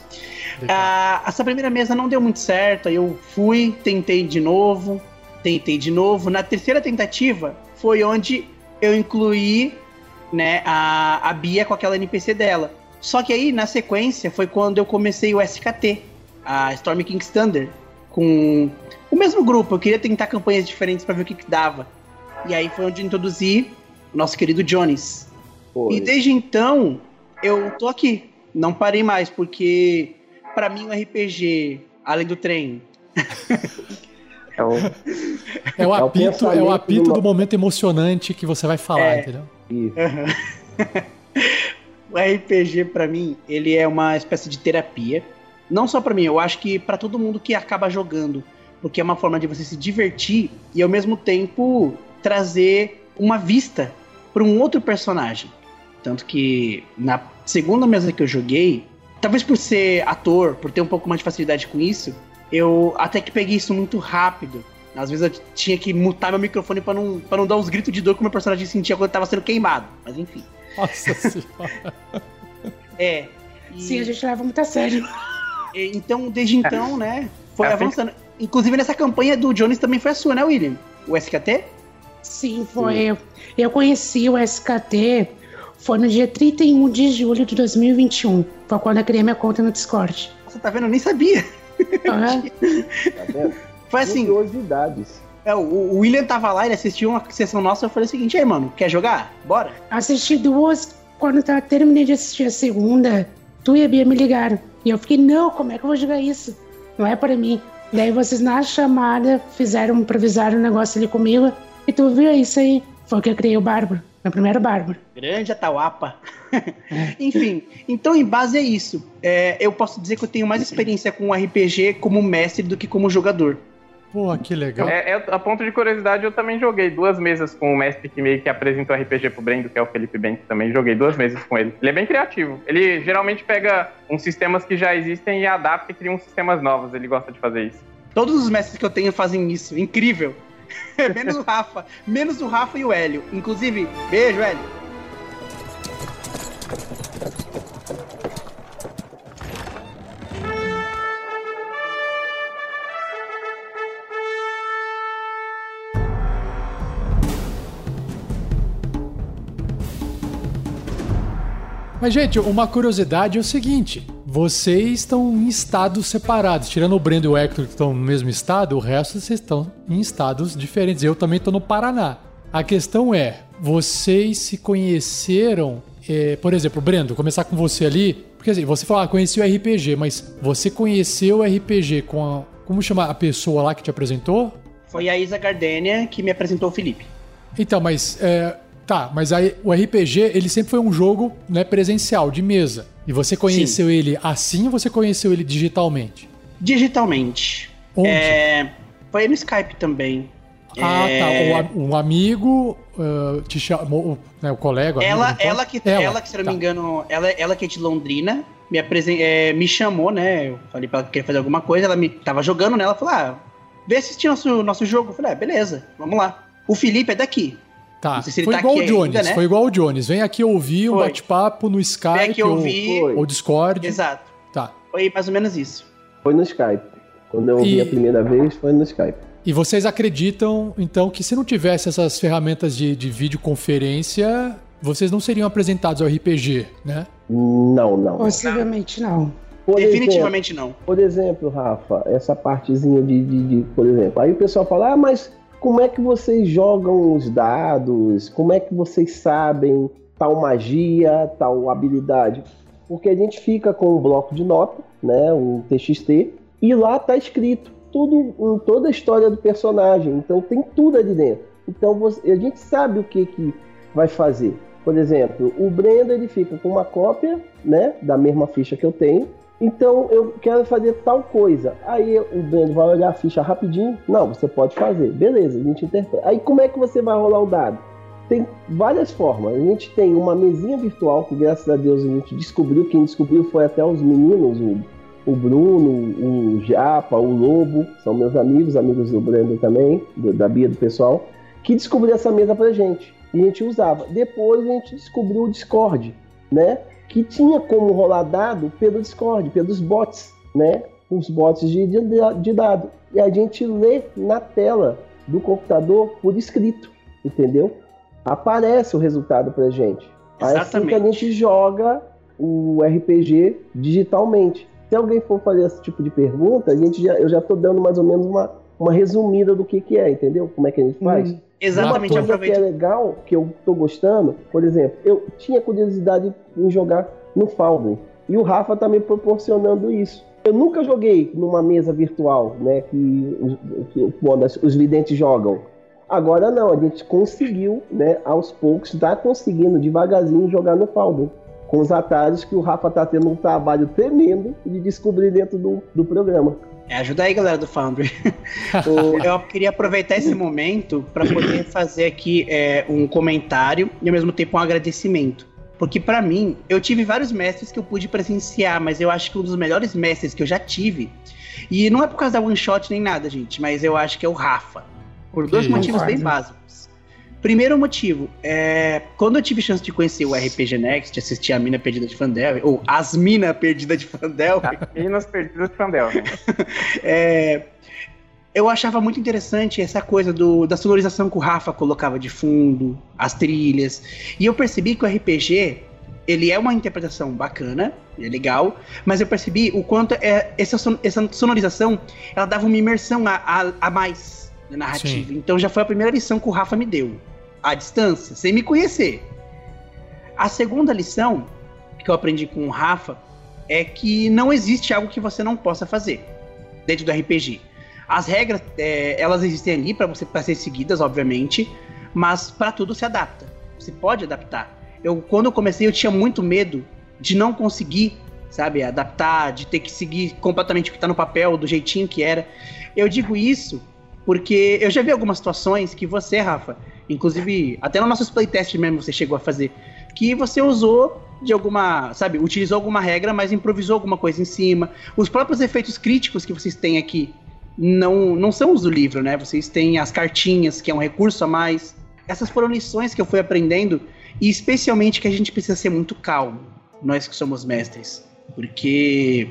Ah, essa primeira mesa não deu muito certo, aí eu fui, tentei de novo, tentei de novo. Na terceira tentativa foi onde eu incluí né, a, a Bia com aquela NPC dela. Só que aí, na sequência, foi quando eu comecei o SKT, a Storm King's Thunder, com o mesmo grupo. Eu queria tentar campanhas diferentes para ver o que, que dava. E aí foi onde eu introduzi o nosso querido Jones. Foi. E desde então, eu tô aqui. Não parei mais, porque para mim o RPG, além do trem, É o- É o É apito, é o apito do- do momento emocionante que você vai falar, É. entendeu? Isso. o RPG pra mim, ele é uma espécie de terapia. Não só pra mim, eu acho que pra todo mundo que acaba jogando, porque é uma forma de você se divertir e ao mesmo tempo trazer uma vista para um outro personagem. Tanto que na segunda mesa que eu joguei, talvez por ser ator, por ter um pouco mais de facilidade com isso, eu até que peguei isso muito rápido. Às vezes eu tinha que mutar meu microfone pra não, pra não dar uns gritos de dor que o meu personagem sentia quando tava sendo queimado. Mas enfim. Nossa senhora. É. E- Sim, a gente leva muito a sério. e- Então, desde então, né, foi É avançando. Inclusive nessa campanha do Jones também foi a sua, né, William? O SKT? Sim, foi. Eu, eu conheci o SKT foi no dia 31 de julho de 2021. Foi quando eu criei minha conta no Discord. Você tá vendo? Eu nem sabia. Aham. Tá vendo? Foi assim, Curiosidades. é, o, o William tava lá, ele assistiu uma sessão nossa, eu falei o seguinte, aí, mano, quer jogar? Bora? Assisti duas. Quando eu terminei de assistir a segunda, tu e a Bia me ligaram. E eu fiquei, não, como é que eu vou jogar isso? Não é para mim. Daí vocês na chamada fizeram, improvisaram um negócio ali comigo. E tu viu isso aí? Foi que eu criei o Bárbaro. Meu primeiro Bárbaro. Grande Atauapa. Enfim, então em base a isso, é, eu posso dizer que eu tenho mais experiência com RPG como mestre do que como jogador. Pô, que legal. É, é, a ponto de curiosidade, eu também joguei duas mesas com o mestre que meio que apresentou RPG pro Brendo, que é o Felipe Bento também. Joguei duas mesas com ele. Ele é bem criativo. Ele geralmente pega uns sistemas que já existem e adapta e cria uns sistemas novos. Ele gosta de fazer isso. Todos os mestres que eu tenho fazem isso, incrível. menos o Rafa, menos o Rafa e o Hélio. Inclusive, beijo, Hélio. Mas, gente, uma curiosidade é o seguinte: vocês estão em estados separados. Tirando o Brendo e o Hector que estão no mesmo estado, o resto vocês estão em estados diferentes. Eu também estou no Paraná. A questão é: vocês se conheceram. eh, por exemplo, Brendo, começar com você ali. Porque assim, você falou, ah, conheci o RPG, mas você conheceu o RPG com a. Como chama a pessoa lá que te apresentou? Foi a Isa Gardênia que me apresentou o Felipe. Então, mas é, tá, mas aí o RPG ele sempre foi um jogo né, presencial de mesa. E você conheceu ele assim ou você conheceu ele digitalmente? Digitalmente. Onde? É, foi no Skype também. Ah, é, tá. O, um amigo ah, te chamou, o- né, o colega. o amigo, Ela, pode? ela, que, ela, que, se não tá. me engano, ela, ela que é de Londrina, me, apresen- é, me chamou, né? Eu falei pra ela que queria fazer alguma coisa, ela me tava jogando nela, falou, ah, vem assistir nosso, nosso jogo. Eu falei, ah, beleza, vamos lá. O Felipe é daqui. Tá, Não sei se ele foi tá igual o Jones, ainda, né? foi igual o Jones. Vem aqui ouvir um Foi. bate-papo no Skype Vem aqui ou, ouvir. Ou Discord. Exato. Tá. Foi mais ou menos isso. Foi no Skype. Quando eu ouvi E- a primeira vez, foi no Skype. E vocês acreditam, então, que se não tivesse essas ferramentas de, de videoconferência, vocês não seriam apresentados ao RPG, né? Não, não. Possivelmente não. Por exemplo, Definitivamente não. Por exemplo, Rafa, essa partezinha de, de, de- por exemplo, aí o pessoal fala, ah, mas como é que vocês jogam os dados? Como é que vocês sabem tal magia, tal habilidade? Porque a gente fica com um bloco de nota, né, um TXT, e lá tá escrito tudo, toda a história do personagem. Então tem tudo ali dentro. Então você- a gente sabe o que que vai fazer. Por exemplo, o Brenda ele fica com uma cópia, né, da mesma ficha que eu tenho. Então eu quero fazer tal coisa. Aí o Brendo vai olhar a ficha rapidinho. Não, você pode fazer. Beleza, a gente interpreta. Aí como é que você vai rolar o dado? Tem várias formas. A gente tem uma mesinha virtual que graças a Deus a gente descobriu. Quem descobriu foi até os meninos, o, o Bruno, o Japa, o Lobo, são meus amigos, amigos do Brendo também, da Bia do pessoal, que descobriu essa mesa pra gente. E a gente usava. Depois a gente descobriu o Discord, né? Que tinha como rolar dado pelo Discord, pelos bots. né, os bots de, de, de dado. E a gente lê na tela do computador por escrito, entendeu? Aparece o resultado pra gente. Aí assim que a gente joga o RPG digitalmente. Se alguém for fazer esse tipo de pergunta, a gente já, eu já estou dando mais ou menos uma, uma resumida do que, que é, entendeu? Como é que a gente faz. Hum, exatamente. Uma coisa que é legal, que eu estou gostando, por exemplo, eu tinha curiosidade em jogar no Foundry. E o Rafa está me proporcionando isso. Eu nunca joguei numa mesa virtual, né, que, que os videntes jogam. Agora não, a gente conseguiu, né, aos poucos, está conseguindo devagarzinho jogar no Foundry com os atalhos que o Rafa tá tendo um trabalho tremendo de descobrir dentro do, do programa. É, ajuda aí, galera do Foundry. eu queria aproveitar esse momento para poder fazer aqui é, um comentário e ao mesmo tempo um agradecimento. Porque para mim, eu tive vários mestres que eu pude presenciar, mas eu acho que um dos melhores mestres que eu já tive, e não é por causa da one shot nem nada, gente, mas eu acho que é o Rafa. Por dois motivos bem básicos. Primeiro motivo, é, quando eu tive chance de conhecer o RPG Next, assistir a Mina Perdida de Fandel, ou As Minas Perdidas de Fandel. As Minas Perdidas de Fandel. Né? é, eu achava muito interessante essa coisa do, da sonorização que o Rafa colocava de fundo, as trilhas. E eu percebi que o RPG, ele é uma interpretação bacana, é legal, mas eu percebi o quanto é, essa, essa sonorização, ela dava uma imersão a, a, a mais na narrativa. Sim. Então já foi a primeira lição que o Rafa me deu à distância, sem me conhecer. A segunda lição que eu aprendi com o Rafa é que não existe algo que você não possa fazer dentro do RPG. As regras, é, elas existem ali para você pra ser seguidas, obviamente, mas para tudo se adapta. Você pode adaptar. Eu, quando eu comecei, eu tinha muito medo de não conseguir, sabe, adaptar, de ter que seguir completamente o que está no papel, do jeitinho que era. Eu digo isso porque eu já vi algumas situações que você, Rafa, inclusive até no nosso playtest mesmo você chegou a fazer, que você usou de alguma, sabe, utilizou alguma regra, mas improvisou alguma coisa em cima. Os próprios efeitos críticos que vocês têm aqui não, não são os do livro, né? Vocês têm as cartinhas, que é um recurso a mais. Essas foram lições que eu fui aprendendo, e especialmente que a gente precisa ser muito calmo, nós que somos mestres. Porque,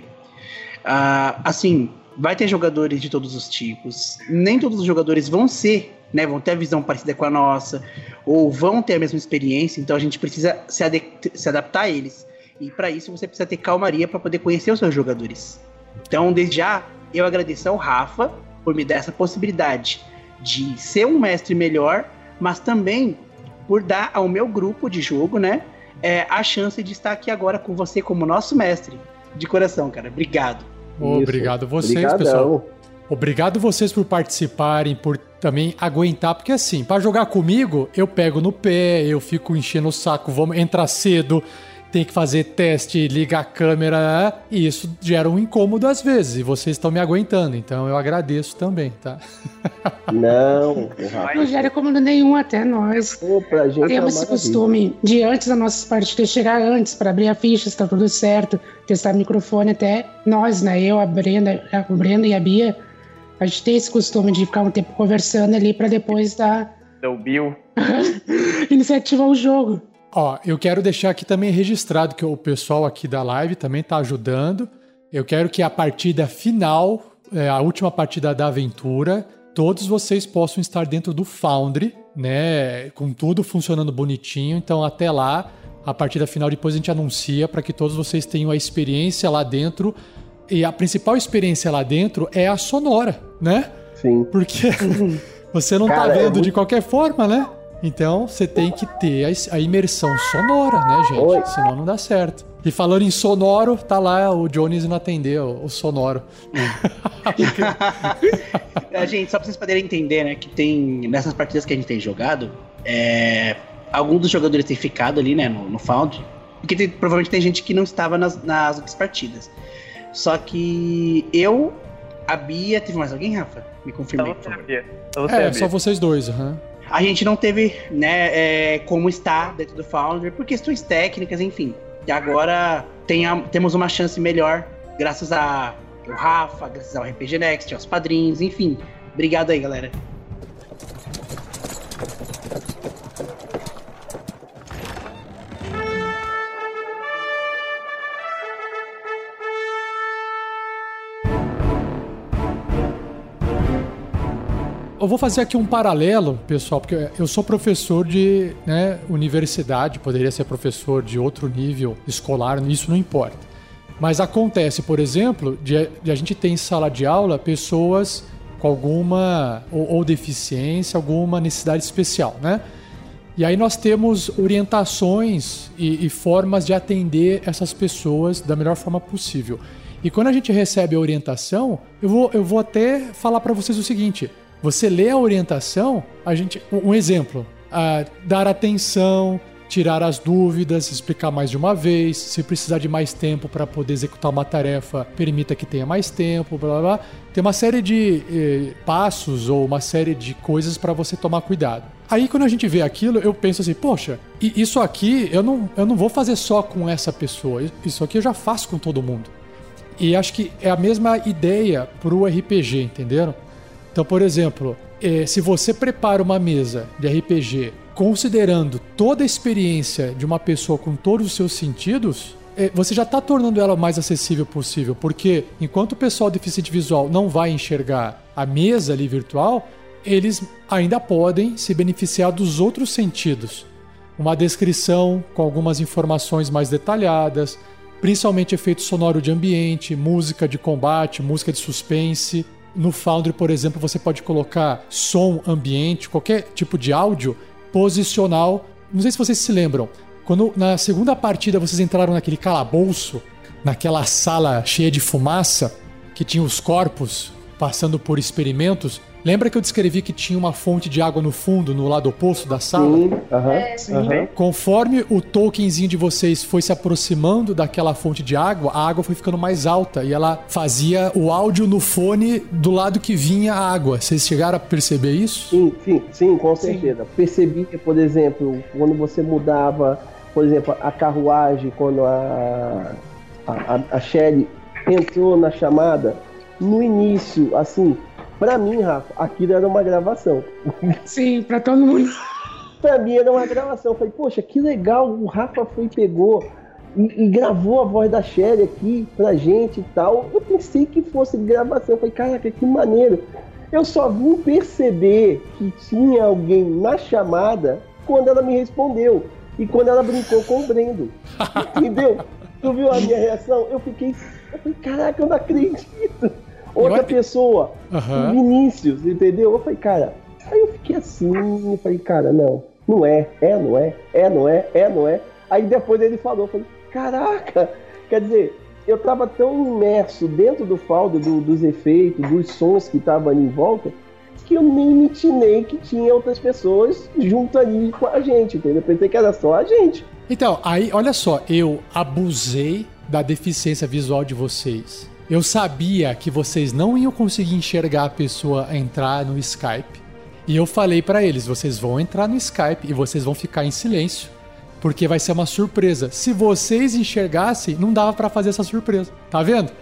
uh, assim, vai ter jogadores de todos os tipos. Nem todos os jogadores vão ser, né, vão ter a visão parecida com a nossa, ou vão ter a mesma experiência, então a gente precisa se, se adaptar a eles. E para isso você precisa ter calmaria para poder conhecer os seus jogadores. Então, desde já, eu agradeço ao Rafa por me dar essa possibilidade de ser um mestre melhor, mas também por dar ao meu grupo de jogo, né, é, a chance de estar aqui agora com você como nosso mestre. De coração, cara. Obrigado. Obrigado vocês, Obrigadão. pessoal. Obrigado vocês por participarem, por também aguentar, porque assim, para jogar comigo, eu pego no pé, eu fico enchendo o saco, vamos entrar cedo, tem que fazer teste, ligar a câmera, e isso gera um incômodo às vezes, e vocês estão me aguentando, então eu agradeço também, tá? Não, não gera incômodo nenhum até nós. Opa, gente Temos é esse costume de antes das nossas partidas chegar antes para abrir a ficha, está tudo certo, testar o microfone até nós, né? Eu, a Brenda, a Brenda e a Bia, a gente tem esse costume de ficar um tempo conversando ali para depois dar. Deu Bill. Iniciativar o jogo. Ó, eu quero deixar aqui também registrado que o pessoal aqui da live também está ajudando. Eu quero que a partida final, é, a última partida da aventura, todos vocês possam estar dentro do Foundry, né? Com tudo funcionando bonitinho. Então, até lá, a partida final depois a gente anuncia para que todos vocês tenham a experiência lá dentro. E a principal experiência lá dentro é a sonora, né? Sim. Porque você não tá Cara, tá vendo é muito... de qualquer forma, né? Então você tem que ter a, imersão sonora, né, gente? Oi. Senão não dá certo. E falando em sonoro, tá lá o Jones não atendeu o sonoro. é, gente, só pra vocês poderem entender, né, que tem nessas partidas que a gente tem jogado, é, alguns dos jogadores têm ficado ali, né, no, no Found, porque tem, provavelmente tem gente que não estava nas, nas outras partidas. Só que eu, a Bia, teve mais alguém, Rafa? Me confirme. Só você, Bia. Só você, é, Bia. só vocês dois, aham. Uhum a gente não teve né, é, como estar dentro do Foundry por questões técnicas, enfim. E agora tem a, temos uma chance melhor, graças ao Rafa, graças ao RPG Next, aos padrinhos, enfim. Obrigado aí, galera. Eu vou fazer aqui um paralelo, pessoal, porque eu sou professor de né, universidade, poderia ser professor de outro nível escolar, isso não importa. Mas acontece, por exemplo, de, de a gente ter em sala de aula pessoas com alguma ou, ou deficiência, alguma necessidade especial, né? E aí nós temos orientações e, e, formas de atender essas pessoas da melhor forma possível. E quando a gente recebe a orientação, eu vou, eu vou até falar para vocês o seguinte: você lê a orientação, a gente, um exemplo, uh, dar atenção, tirar as dúvidas, explicar mais de uma vez, se precisar de mais tempo para poder executar uma tarefa, permita que tenha mais tempo, blá blá blá. Tem uma série de eh, passos ou uma série de coisas para você tomar cuidado. Aí quando a gente vê aquilo, eu penso assim, poxa, isso aqui eu não, eu não vou fazer só com essa pessoa, isso aqui eu já faço com todo mundo. E acho que é a mesma ideia pro RPG, entenderam? Então, por exemplo, eh, se você prepara uma mesa de RPG considerando toda a experiência de uma pessoa com todos os seus sentidos, é, você já está tornando ela o mais acessível possível, porque enquanto o pessoal deficiente visual não vai enxergar a mesa ali virtual, eles ainda podem se beneficiar dos outros sentidos. Uma descrição com algumas informações mais detalhadas, principalmente efeito sonoro de ambiente, música de combate, música de suspense. No Foundry, por exemplo, você pode colocar som ambiente, qualquer tipo de áudio posicional. Não sei se vocês se lembram, quando na segunda partida vocês entraram naquele calabouço, naquela sala cheia de fumaça, que tinha os corpos passando por experimentos, Lembra que eu descrevi que tinha uma fonte de água no fundo, no lado oposto da sala? Sim, aham. É, sim. aham. Conforme o tokenzinho de vocês foi se aproximando daquela fonte de água, a água foi ficando mais alta e ela fazia o áudio no fone do lado que vinha a água. Vocês chegaram a perceber isso? Sim, sim, sim, com certeza. Percebi que, por exemplo, quando você mudava, por exemplo, a carruagem, quando a, a, a Shelly entrou na chamada, no início, assim, pra mim, Rafa, aquilo era uma gravação. Sim, pra todo mundo. pra mim era uma gravação. Eu falei, poxa, que legal, o Rafa foi e pegou e, e gravou a voz da Shelly aqui pra gente e tal. Eu pensei que fosse gravação. Eu falei, caraca, que maneiro. Eu só vim perceber que tinha alguém na chamada quando ela me respondeu. E quando ela brincou com o Brendo. Entendeu? Tu viu a minha reação? Eu fiquei. Eu falei, caraca, eu não acredito. Outra Eu- pessoa, Aham. o Vinícius, entendeu? Eu falei, cara. Aí eu fiquei assim, eu falei, cara, não, não é, é, não é, é, não é, é, não é. Aí depois ele falou, eu falei, caraca, quer dizer, eu tava tão imerso dentro do faldo, do- dos efeitos, dos sons que estavam ali em volta, que eu nem me imaginei que tinha outras pessoas junto ali com a gente, entendeu? Eu pensei que era só a gente. Então, aí, olha só, eu abusei da deficiência visual de vocês. Eu sabia que vocês não iam conseguir enxergar a pessoa entrar no Skype. E eu falei pra eles: vocês vão entrar no Skype e vocês vão ficar em silêncio. Porque vai ser uma surpresa. Se vocês enxergassem, não dava pra fazer essa surpresa. Tá vendo?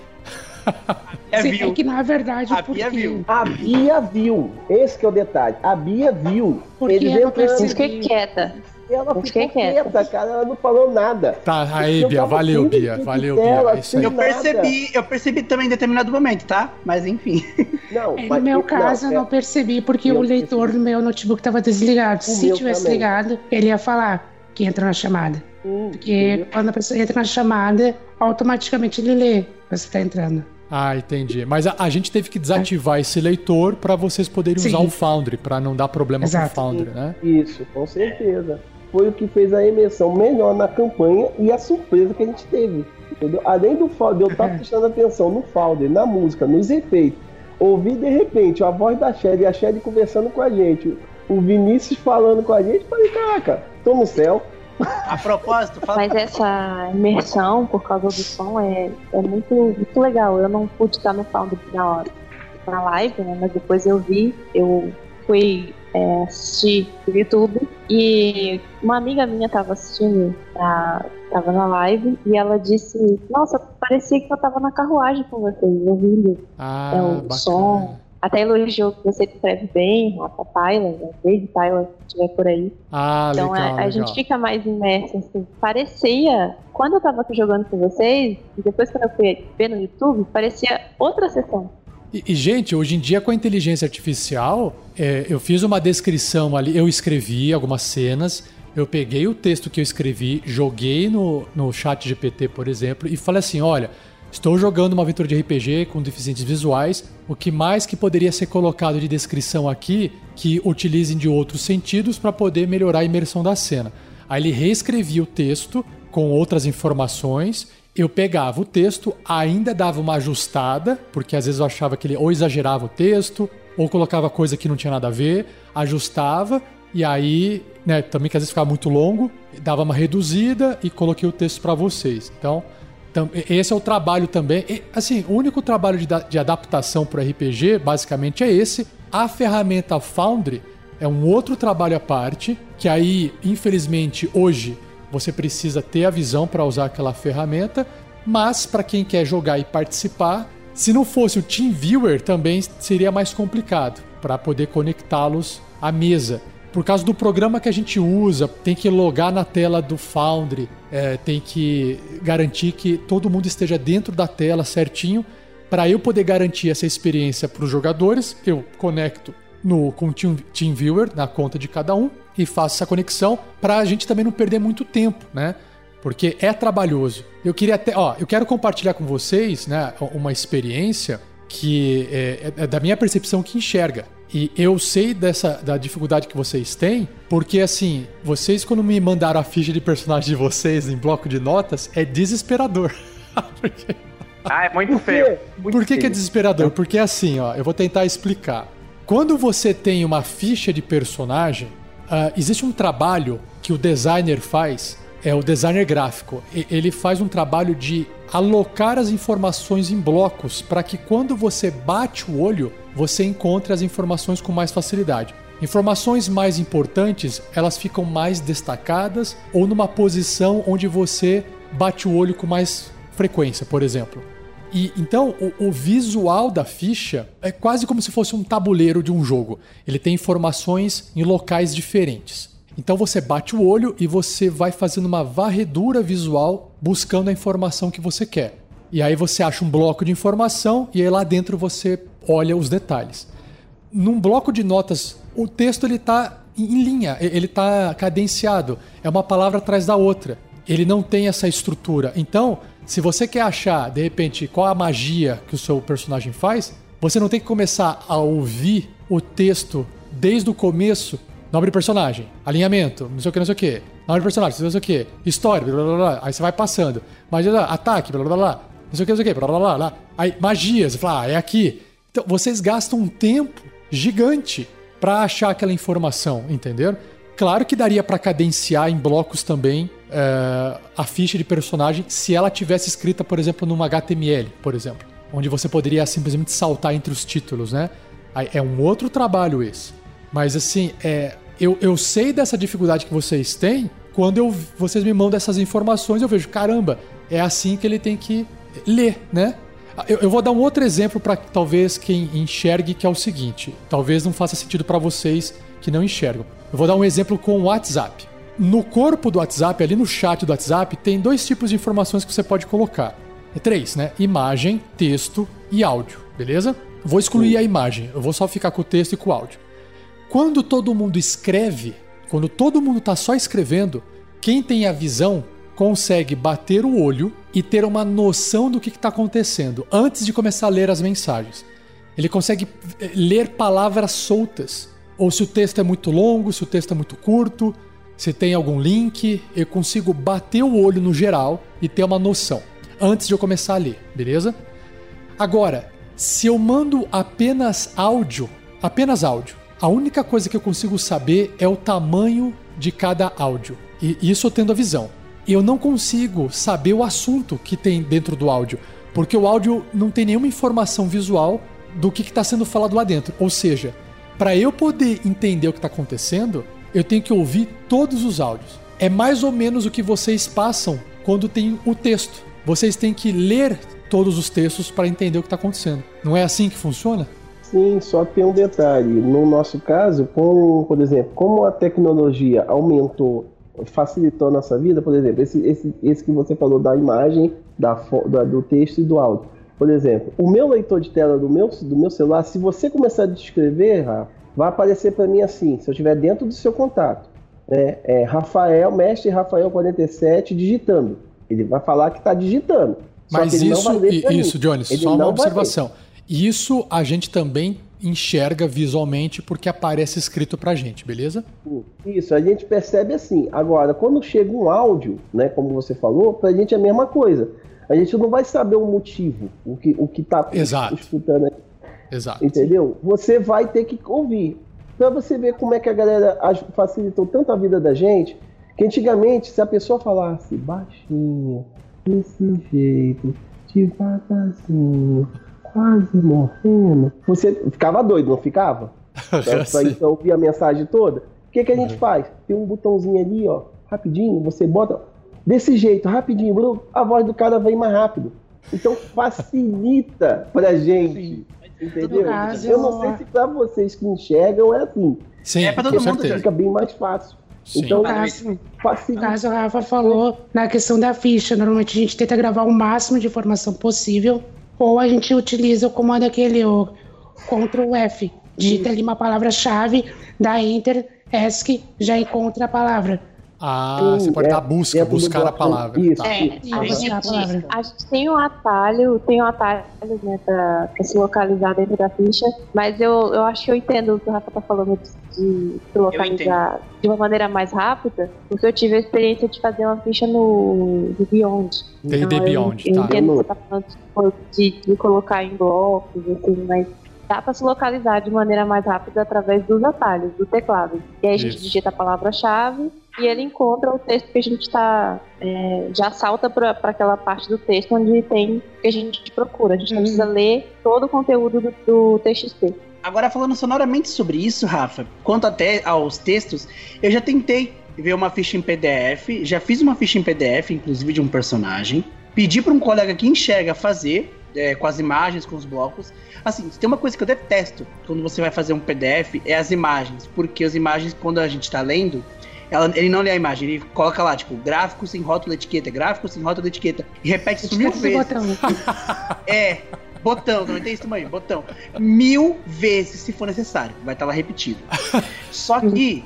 É, Sim, viu? é que na verdade, A porque, Bia viu. A Bia viu, esse que é o detalhe, a Bia viu. Porque Eles ela entrando, percebeu- Fiquei quieta. Ela ficou fiquei quieta. quieta, cara, ela não falou nada. Tá, aí, Bia. Valeu, assim, Bia. Valeu, tela, Bia. É isso aí. Eu Nada. percebi, eu percebi também em determinado momento, tá? Mas enfim. Não, É, mas- no meu caso, eu é- não percebi, porque Eu o leitor do meu notebook estava desligado. Se meu tivesse também. ligado, ele ia falar que entra na chamada. Hum, Porque quando a pessoa entra na chamada, automaticamente ele lê que você está entrando. Ah, entendi. Mas a, a gente teve que desativar esse leitor pra vocês poderem Sim. usar o Foundry, pra não dar problema Exato. com o Foundry, né? Isso, com certeza. Foi o que fez a emissão melhor na campanha e a surpresa que a gente teve. Entendeu? Além do Falder, eu tava prestando atenção no Falder, na música, nos efeitos. Ouvi de repente a voz da Shelly e a Shelly conversando com a gente, o Vinícius falando com a gente, falei, caraca, tô no céu. A propósito, fala Mas essa imersão, por causa do som, é, é muito, muito legal. Eu não pude estar no Foundry na hora, na live, né? Mas depois eu vi, eu fui é, assistir no YouTube e uma amiga minha estava assistindo, a, tava na live, e ela disse, nossa, parecia que eu tava na carruagem com vocês, ouvindo Ah, É o bacana. som. Até elogiou que você escreve bem, Rafa Tyler, né? desde Tyler, se estiver por aí. Ah, Então legal, a, a legal. gente fica mais imerso, assim. Parecia, quando eu tava aqui jogando com vocês, e depois quando eu fui ver no YouTube, parecia outra sessão. E, e, gente, hoje em dia com a inteligência artificial, é, eu fiz uma descrição ali, eu escrevi algumas cenas, eu peguei o texto que eu escrevi, joguei no, no chat GPT, por exemplo, e falei assim: olha, estou jogando uma aventura de RPG com deficientes visuais, o que mais que poderia ser colocado de descrição aqui que utilizem de outros sentidos para poder melhorar a imersão da cena. Aí ele reescrevia o texto com outras informações eu pegava o texto, ainda dava uma ajustada, porque às vezes eu achava que ele ou exagerava o texto, ou colocava coisa que não tinha nada a ver, ajustava, e aí, né, também que às vezes ficava muito longo, dava uma reduzida e coloquei o texto para vocês. Então, esse é o trabalho também. E, assim, o único trabalho de, de adaptação para RPG, basicamente, é esse. A ferramenta Foundry é um outro trabalho à parte, que aí, infelizmente, hoje você precisa ter a visão para usar aquela ferramenta, mas para quem quer jogar e participar, se não fosse o TeamViewer também seria mais complicado para poder conectá-los à mesa. Por causa do programa que a gente usa, tem que logar na tela do Foundry, é, tem que garantir que todo mundo esteja dentro da tela certinho. Para eu poder garantir essa experiência para os jogadores, eu conecto no, com o Team, TeamViewer na conta de cada um e faço essa conexão para a gente também não perder muito tempo, né? Porque é trabalhoso. Eu queria até, ó, eu quero compartilhar com vocês, né, uma experiência que é, é da minha percepção que enxerga. E eu sei dessa da dificuldade que vocês têm, porque assim, vocês quando me mandaram a ficha de personagem de vocês em bloco de notas, é desesperador. porque... Ah, é muito feio. Muito Por que, que é desesperador? Porque assim, ó, eu vou tentar explicar. Quando você tem uma ficha de personagem, uh, existe um trabalho que o designer faz, é o designer gráfico. Ele faz um trabalho de alocar as informações em blocos para que quando você bate o olho, você encontre as informações com mais facilidade. Informações mais importantes, elas ficam mais destacadas ou numa posição onde você bate o olho com mais frequência, por exemplo. E então o, o, visual da ficha é quase como se fosse um tabuleiro de um jogo. Ele tem informações em locais diferentes. Então você bate o olho e você vai fazendo uma varredura visual buscando a informação que você quer. E aí você acha um bloco de informação e aí lá dentro você olha os detalhes. Num bloco de notas, o texto ele está em linha, ele está cadenciado. É uma palavra atrás da outra. Ele não tem essa estrutura. Então, se você quer achar, de repente, qual a magia que o seu personagem faz, você não tem que começar a ouvir o texto desde o começo. Nome de personagem, alinhamento, não sei o que, não sei o que. Nome de personagem, não sei o que. História, blá blá blá. Aí você vai passando. Magia, ataque, blá blá blá. Não sei o que, não sei o que, blá blá blá. blá. Aí, magia, você fala, ah, é aqui. Então, vocês gastam um tempo gigante para achar aquela informação, entenderam? Claro que daria para cadenciar em blocos também uh, a ficha de personagem se ela tivesse escrita, por exemplo, numa HTML, por exemplo, onde você poderia simplesmente saltar entre os títulos, né? É um outro trabalho esse. Mas assim, é, eu, eu sei dessa dificuldade que vocês têm quando eu, vocês me mandam essas informações, eu vejo, caramba, é assim que ele tem que ler, né? Eu, eu vou dar um outro exemplo para talvez quem enxergue que é o seguinte, talvez não faça sentido para vocês que não enxergam. Eu vou dar um exemplo com o WhatsApp. No corpo do WhatsApp, ali no chat do WhatsApp, tem dois tipos de informações que você pode colocar. É três, né? Imagem, texto e áudio, beleza? Vou excluir a imagem, eu vou só ficar com o texto e com o áudio. Quando todo mundo escreve, quando todo mundo está só escrevendo, quem tem a visão consegue bater o olho e ter uma noção do que está acontecendo antes de começar a ler as mensagens. Ele consegue eh, ler palavras soltas, ou se o texto é muito longo, se o texto é muito curto, se tem algum link, eu consigo bater o olho no geral e ter uma noção antes de eu começar a ler, beleza? Agora, se eu mando apenas áudio, apenas áudio, a única coisa que eu consigo saber é o tamanho de cada áudio. E isso eu tendo a visão. Eu não consigo saber o assunto que tem dentro do áudio, porque o áudio não tem nenhuma informação visual do que está sendo falado lá dentro. Ou seja, para eu poder entender o que está acontecendo, eu tenho que ouvir todos os áudios. É mais ou menos o que vocês passam quando tem o texto. Vocês têm que ler todos os textos para entender o que está acontecendo. Não é assim que funciona? Sim, só tem um detalhe. No nosso caso, com, por exemplo, como a tecnologia aumentou, facilitou a nossa vida, por exemplo, esse, esse, esse que você falou da imagem, da, da do texto e do áudio. Por exemplo, o meu leitor de tela do meu, do meu celular, se você começar a descrever, vai aparecer para mim assim, se eu estiver dentro do seu contato. Né? É Rafael, mestre Rafael 47, digitando. Ele vai falar que está digitando. Mas isso, isso. Johnny, Ele só uma observação. Isso a gente também enxerga visualmente porque aparece escrito pra gente, beleza? Isso, a gente percebe assim. Agora, quando chega um áudio, né, como você falou, pra gente é a mesma coisa. A gente não vai saber o motivo, o que, o que tá Exato. escutando aí, Exato. entendeu? Você vai ter que ouvir. Pra você ver como é que a galera facilitou tanto a vida da gente, que antigamente, se a pessoa falasse baixinho, desse jeito, devagarzinho, quase morrendo, você ficava doido, não ficava? Pra, pra então ouvir a mensagem toda. O que, que a gente faz? Tem um botãozinho ali, ó, rapidinho, você bota desse jeito, rapidinho, Bruno, a voz do cara vem mais rápido. Então facilita pra gente. Entendeu? caso, Eu não sei se pra vocês que enxergam é assim. Sim, É pra todo mundo. Fica bem mais fácil. Sim. Então, caso, no facilita. caso, o Rafa falou na questão da ficha. Normalmente a gente tenta gravar o máximo de informação possível, ou a gente utiliza o comando aquele, o Ctrl F. Digita ali uma palavra-chave, dá Enter, ESC, já encontra a palavra. Ah, você pode é, dar busca, dentro do buscar a palavra. Isso, Tá. É, isso. a gente, A palavra. a gente tem um atalho, tem um atalho né, pra, pra se localizar dentro da ficha, mas eu, eu acho que eu entendo o que o Rafa tá falando de se localizar de uma maneira mais rápida, porque eu tive a experiência de fazer uma ficha no, no Beyond. D&D Então, eu- Beyond, eu, tá. entendo o que você tá falando de, de colocar em blocos, assim, mas dá pra se localizar de maneira mais rápida através dos atalhos, do teclado. E aí a gente Isso. digita a palavra-chave e ele encontra o texto que a gente está já salta para aquela parte do texto onde tem o que a gente procura. A gente não Uhum. precisa ler todo o conteúdo do, do TXT. Agora, falando sonoramente sobre isso, Rafa, quanto até aos textos, eu já tentei ver uma ficha em PDF, já fiz uma ficha em PDF, inclusive de um personagem, pedi para um colega que enxerga fazer, é, com as imagens, com os blocos. Assim, tem uma coisa que eu detesto quando você vai fazer um PDF, é as imagens, porque as imagens, quando a gente está lendo, ela- ele não lê a imagem, ele coloca lá, tipo, gráfico sem rótulo etiqueta, gráfico sem rótulo etiqueta, e repete isso mil vezes. É, botão, também tem isso também, botão. Mil vezes, se for necessário. Vai estar lá repetido. Só que,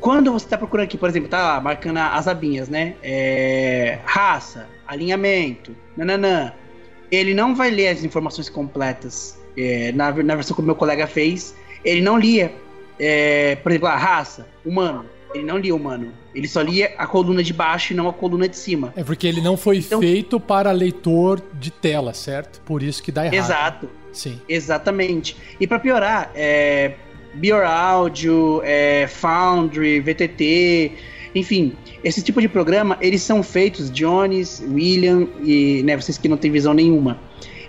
quando você tá procurando aqui, por exemplo, tá lá marcando as abinhas, né? É, raça, alinhamento, nananã. Ele não vai ler as informações completas. É, na, na versão que o meu colega fez, ele não lia, é, por exemplo, a raça, humano. Ele não lia humano. Ele só lia a coluna de baixo e não a coluna de cima. É porque ele não foi Então- feito para leitor de tela, certo? Por isso que dá errado. Exato. Sim. Exatamente. E pra piorar, é, Beer Audio, é, Foundry, VTT, enfim, esse tipo de programa, eles são feitos, Jones, William e né, vocês que não têm visão nenhuma,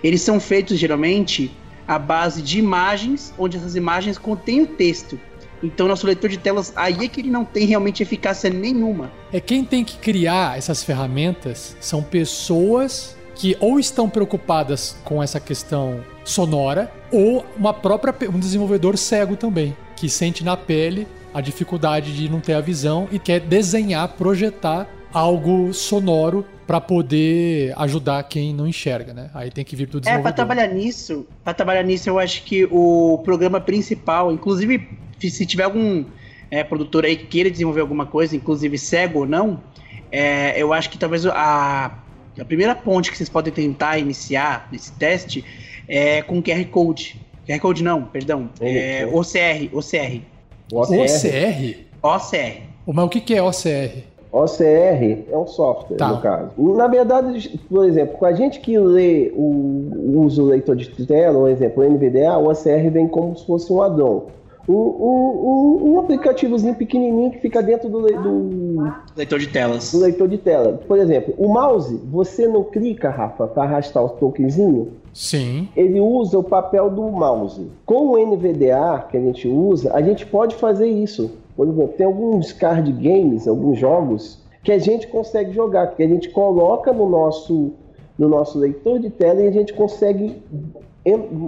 eles são feitos geralmente à base de imagens, onde essas imagens contêm o texto. Então, nosso leitor de telas, aí é que ele não tem realmente eficácia nenhuma. É quem tem que criar essas ferramentas são pessoas que ou estão preocupadas com essa questão sonora ou uma própria um desenvolvedor cego também, que sente na pele a dificuldade de não ter a visão e quer desenhar, projetar algo sonoro para poder ajudar quem não enxerga, né? Aí tem que vir do É, desenvolvedor. pra trabalhar nisso, para trabalhar nisso, eu acho que o programa principal, inclusive, se tiver algum é, produtor aí que queira desenvolver alguma coisa, inclusive cego ou não, é, eu acho que talvez a, a primeira ponte que vocês podem tentar iniciar nesse teste é com QR Code. QR Code não, perdão. É. OCR, OCR. OCR, OCR? OCR. Mas o que que é OCR? OCR é um software, Tá. no caso. Na verdade, por exemplo, com a gente que lê o usa o leitor de tela, um exemplo, o NVDA, o OCR vem como se fosse um addon. Um, um, um, um aplicativozinho pequenininho que fica dentro do, do, Leitor de telas. do leitor de tela. Por exemplo, o mouse, você não clica, Rafa, para arrastar o tokenzinho, Sim. ele usa o papel do mouse. Com o NVDA que a gente usa, a gente pode fazer isso. Por exemplo, tem alguns card games, alguns jogos, que a gente consegue jogar, que a gente coloca no nosso, no nosso leitor de tela e a gente consegue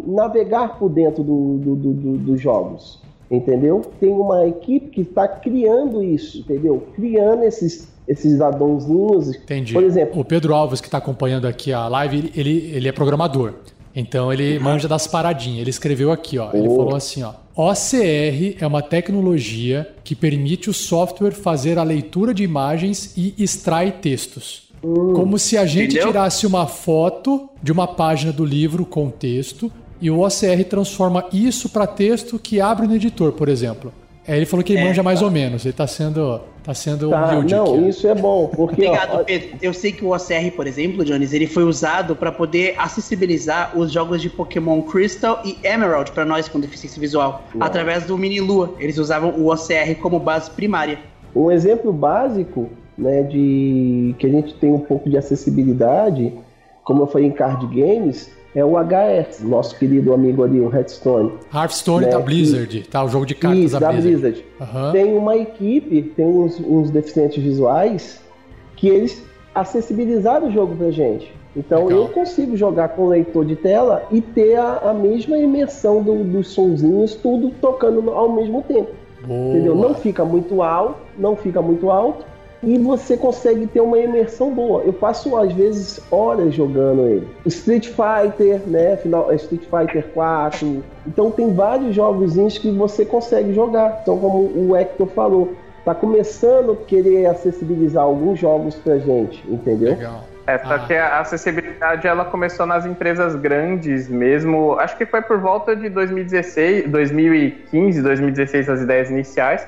navegar por dentro do- do- do- do- dos jogos. Entendeu? Tem uma equipe que está criando isso, entendeu? Criando esses, esses addonzinhos. Entendi. Por exemplo, O Pedro Alves, que está acompanhando aqui a live, ele, ele é programador. Então ele manja das paradinhas. Ele escreveu aqui, ó. Ele Oh. falou assim, ó. OCR é uma tecnologia que permite o software fazer a leitura de imagens e extrai textos. Como se a gente Entendeu? tirasse uma foto de uma página do livro com texto e o OCR transforma isso para texto que abre no editor, por exemplo. Aí ele falou que ele É, manja mais ou menos. Ele tá sendo, tá sendo tá, humilde aqui. não, ó. isso é bom, porque ó, Obrigado, Pedro. Eu sei que o OCR, por exemplo, Jones, ele foi usado para poder acessibilizar os jogos de Pokémon Crystal e Emerald para nós com deficiência visual, através do Mini Lua. Eles usavam o OCR como base primária. Um exemplo básico, né, de que a gente tem um pouco de acessibilidade, como eu falei em card games, é o HS, nosso querido amigo ali, o Hearthstone. Hearthstone né, da e- Blizzard, tá? O jogo de cartas Isso, da, da Blizzard. Blizzard. Aham. Tem uma equipe, tem uns, uns deficientes visuais que eles acessibilizaram o jogo pra gente. Então Legal. eu consigo jogar com leitor de tela e ter a, a mesma imersão do- dos sonzinhos, tudo tocando ao mesmo tempo. Boa. Entendeu? Não fica muito alto, não fica muito alto e você consegue ter uma imersão boa. Eu passo às vezes horas jogando ele. Street Fighter, né? Final, Street Fighter 4. Então tem vários jogozinhos que você consegue jogar. Então como o Hector falou, tá começando a querer acessibilizar alguns jogos pra gente, entendeu? Legal. É, só Ah. que a acessibilidade ela começou nas empresas grandes mesmo. Acho que foi por volta de 2016, 2015, 2016 as ideias iniciais.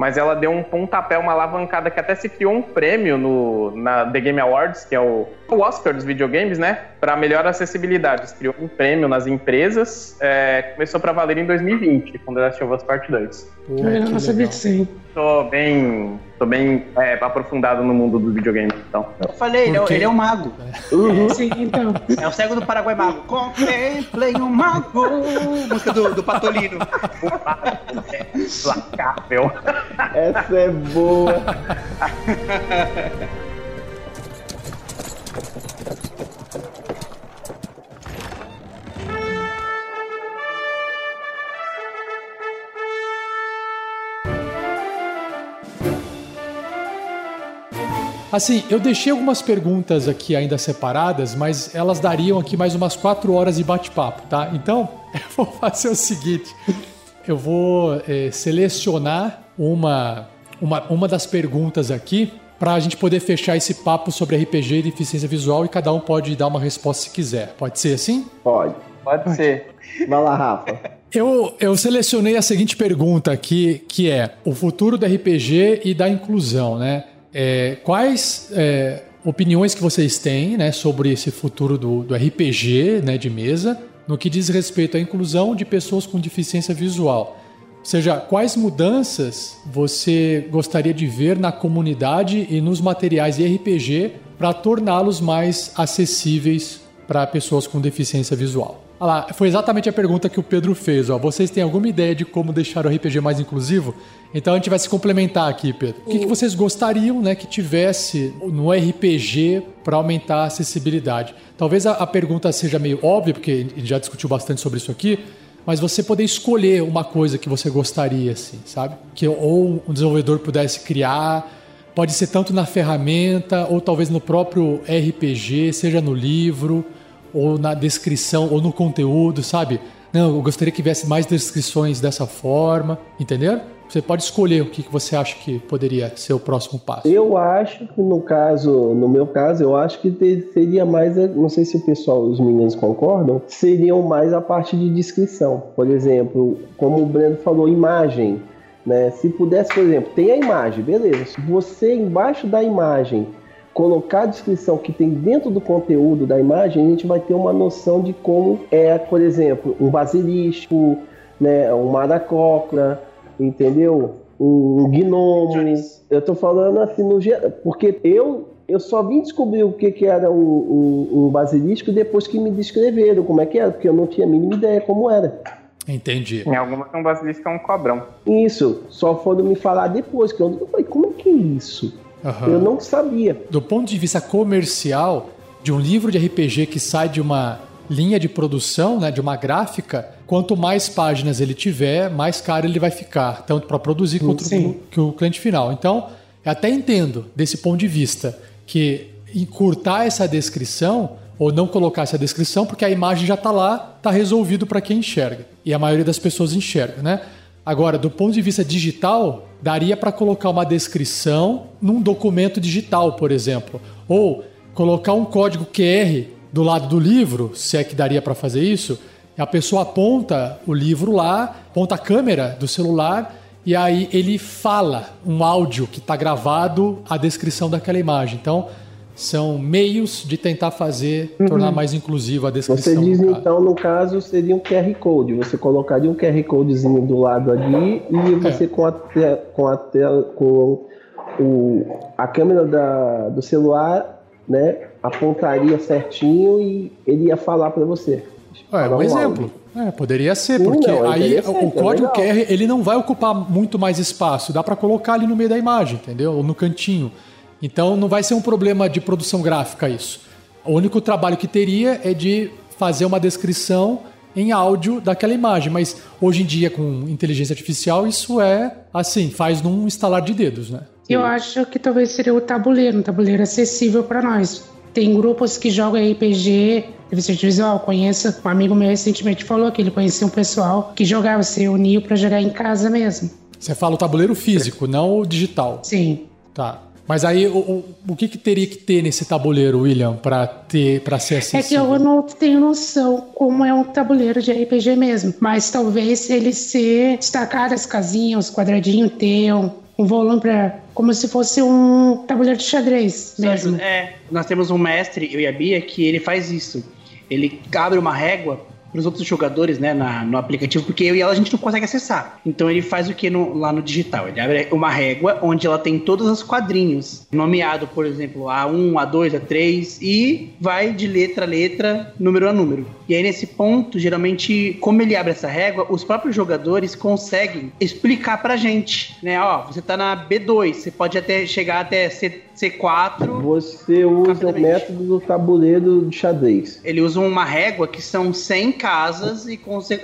Mas ela deu um pontapé, uma alavancada que até se criou um prêmio no, na The Game Awards, que é o, o Oscar dos videogames, né? Para melhor acessibilidade. Criou um prêmio nas empresas. é, começou para valer em 2020, com The Last of Us Part 2. Pô, eu que não sabia disso aí. Tô bem, tô bem é, aprofundado no mundo dos videogames, então. Eu falei, ele é, ele é um mago. Sim, então. É o cego do Paraguai mago. Contemplei um mago. Música do, do Patolino. Lacável. Essa é boa. Assim, eu deixei algumas perguntas aqui ainda separadas, mas elas dariam aqui mais umas quatro horas de bate-papo, tá? Então, eu vou fazer o seguinte: eu vou eh, selecionar uma, uma, uma das perguntas aqui para a gente poder fechar esse papo sobre RPG e deficiência visual e cada um pode dar uma resposta se quiser. Pode ser assim? Pode. Pode ser. Vai lá, Rafa. Eu, eu selecionei a seguinte pergunta aqui, que é o futuro do RPG e da inclusão, né? É, quais é, opiniões que vocês têm né, sobre esse futuro do, do RPG né, de mesa no que diz respeito à inclusão de pessoas com deficiência visual? Ou seja, quais mudanças você gostaria de ver na comunidade e nos materiais de RPG para torná-los mais acessíveis para pessoas com deficiência visual? Olha lá, foi exatamente a pergunta que o Pedro fez. Ó. Vocês têm alguma ideia de como deixar o RPG mais inclusivo? Então a gente vai se complementar aqui, Pedro. O que, que vocês gostariam né, que tivesse no RPG para aumentar a acessibilidade? Talvez a, a pergunta seja meio óbvia, porque a gente já discutiu bastante sobre isso aqui, mas você poder escolher uma coisa que você gostaria, assim, sabe? Que ou um desenvolvedor pudesse criar, pode ser tanto na ferramenta, ou talvez no próprio RPG, seja no livro, ou na descrição, ou no conteúdo, sabe? Não, eu gostaria que tivesse mais descrições dessa forma, entendeu? Você pode escolher o que você acha que poderia ser o próximo passo. Eu acho que no caso, no meu caso, eu acho que seria mais, não sei se o pessoal, os meninos concordam, seriam mais a parte de descrição. Por exemplo, como o Breno falou, imagem. Né? Se pudesse, por exemplo, tem a imagem, beleza. Você embaixo da imagem colocar a descrição que tem dentro do conteúdo da imagem, a gente vai ter uma noção de como é, por exemplo, um basilisco, né, um maracócora, entendeu? Um gnomo. Eu tô falando assim no geral, porque eu eu só vim descobrir o que, que era um, um, um basilisco depois que me descreveram como é que era, porque eu não tinha a mínima ideia como era. Entendi. Em algumas um basilisco é um cobrão. Isso, só foram me falar depois, que eu, eu falei, como é que é isso? Aham. Eu não sabia. Do ponto de vista comercial, de um livro de RPG que sai de uma linha de produção, né, de uma gráfica, quanto mais páginas ele tiver, mais caro ele vai ficar, tanto para produzir quanto Sim. que o cliente final. Então, eu até entendo desse ponto de vista que encurtar essa descrição ou não colocar essa descrição, porque a imagem já está lá, está resolvido para quem enxerga. E a maioria das pessoas enxerga, né? Agora, do ponto de vista digital, daria para colocar uma descrição num documento digital, por exemplo, ou colocar um código QR do lado do livro, se é que daria para fazer isso, a pessoa aponta o livro lá, aponta a câmera do celular e aí ele fala um áudio que está gravado a descrição daquela imagem. Então, são meios de tentar fazer, tornar mais inclusiva a descrição. Você diz então, no caso, seria um QR Code. Você colocaria um QR Codezinho do lado ali e você com a com a tela, com o, a câmera da, do celular, né, apontaria certinho e ele ia falar para você. É, um exemplo. É, poderia ser, Sim, porque não, é aí o é código. QR ele não vai ocupar muito mais espaço, dá para colocar ali no meio da imagem, entendeu? Ou no cantinho. Então não vai ser um problema de produção gráfica isso. O único trabalho que teria é de fazer uma descrição em áudio daquela imagem, mas hoje em dia com inteligência artificial isso é assim, faz num instalar de dedos, né? Eu acho que talvez seria o tabuleiro, um tabuleiro acessível para nós. Tem grupos que jogam RPG, deficiente visual. Conheço um amigo meu recentemente falou que ele conhecia um pessoal que jogava, se reuniu para jogar em casa mesmo. Você fala o tabuleiro físico, não o digital. Sim. Tá. Mas aí o, o, o que, que teria que ter nesse tabuleiro, William, para ter para ser É acessível? que eu não tenho noção como é um tabuleiro de RPG mesmo. Mas talvez ele ser destacar as casinhas, os quadradinhos, ter um, um volume para. como se fosse um tabuleiro de xadrez mesmo. É, nós temos um mestre, eu e a Bia, que ele faz isso. Ele abre uma régua para os outros jogadores, né, na- no aplicativo, porque eu e ela a gente não consegue acessar. Então ele faz o que no- lá no digital? Ele abre uma régua onde ela tem todos os quadrinhos, nomeado, por exemplo, A1, A2, A3, e vai de letra a letra, número a número. E aí nesse ponto, geralmente, como ele abre essa régua, os próprios jogadores conseguem explicar pra gente, né, ó, você tá na B2, você pode até chegar até C, C4, Você usa o método do tabuleiro de xadrez. ele usa uma régua que são 100 casas e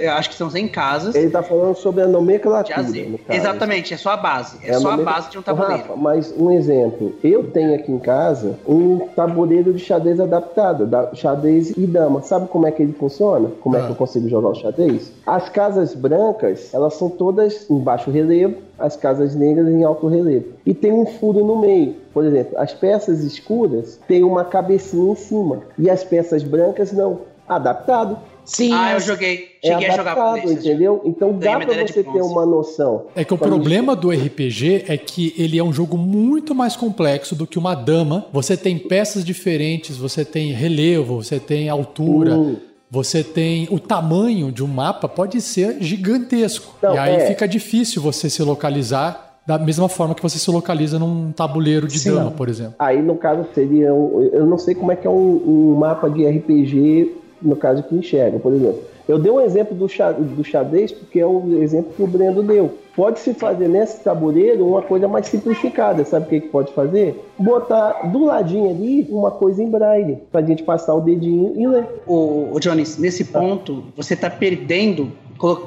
acho que são 100 casas Ele tá falando sobre a nomenclatura. A a no. Exatamente, é só a base. É, a só a nomencla- base de um tabuleiro. Rafa, mas um exemplo. Eu tenho aqui em casa um tabuleiro de xadrez adaptado, da xadrez e dama. Sabe como é que ele funciona? Como é Ah. que eu consigo jogar o xadrez? As casas brancas, elas são todas em baixo relevo, as casas negras em alto relevo. E tem um furo no meio. Por exemplo, as peças escuras têm uma cabecinha em cima e as peças brancas não. Adaptado. Sim, Ah, eu joguei. É Cheguei a jogar por adaptado, entendeu? Então dá pra você ter uma noção. É que o gente- problema do RPG é que ele é um jogo muito mais complexo do que uma dama. Você tem peças diferentes, você tem relevo, você tem altura, Hum. Você tem o tamanho de um mapa pode ser gigantesco. Então, e aí é. fica difícil você se localizar da mesma forma que você se localiza num tabuleiro de Sim. dama, por exemplo. Aí, no caso, seria. eu não sei como é que é um, um mapa de RPG, no caso que enxerga, por exemplo. Eu dei um exemplo do, xa- do xadrez, porque é o exemplo que o Brendo deu. Pode-se fazer nesse tabuleiro uma coisa mais simplificada. Sabe o que, que pode fazer? Botar do ladinho ali uma coisa em braille, pra gente passar o dedinho e ler. O, o Jones, nesse ponto, você tá perdendo.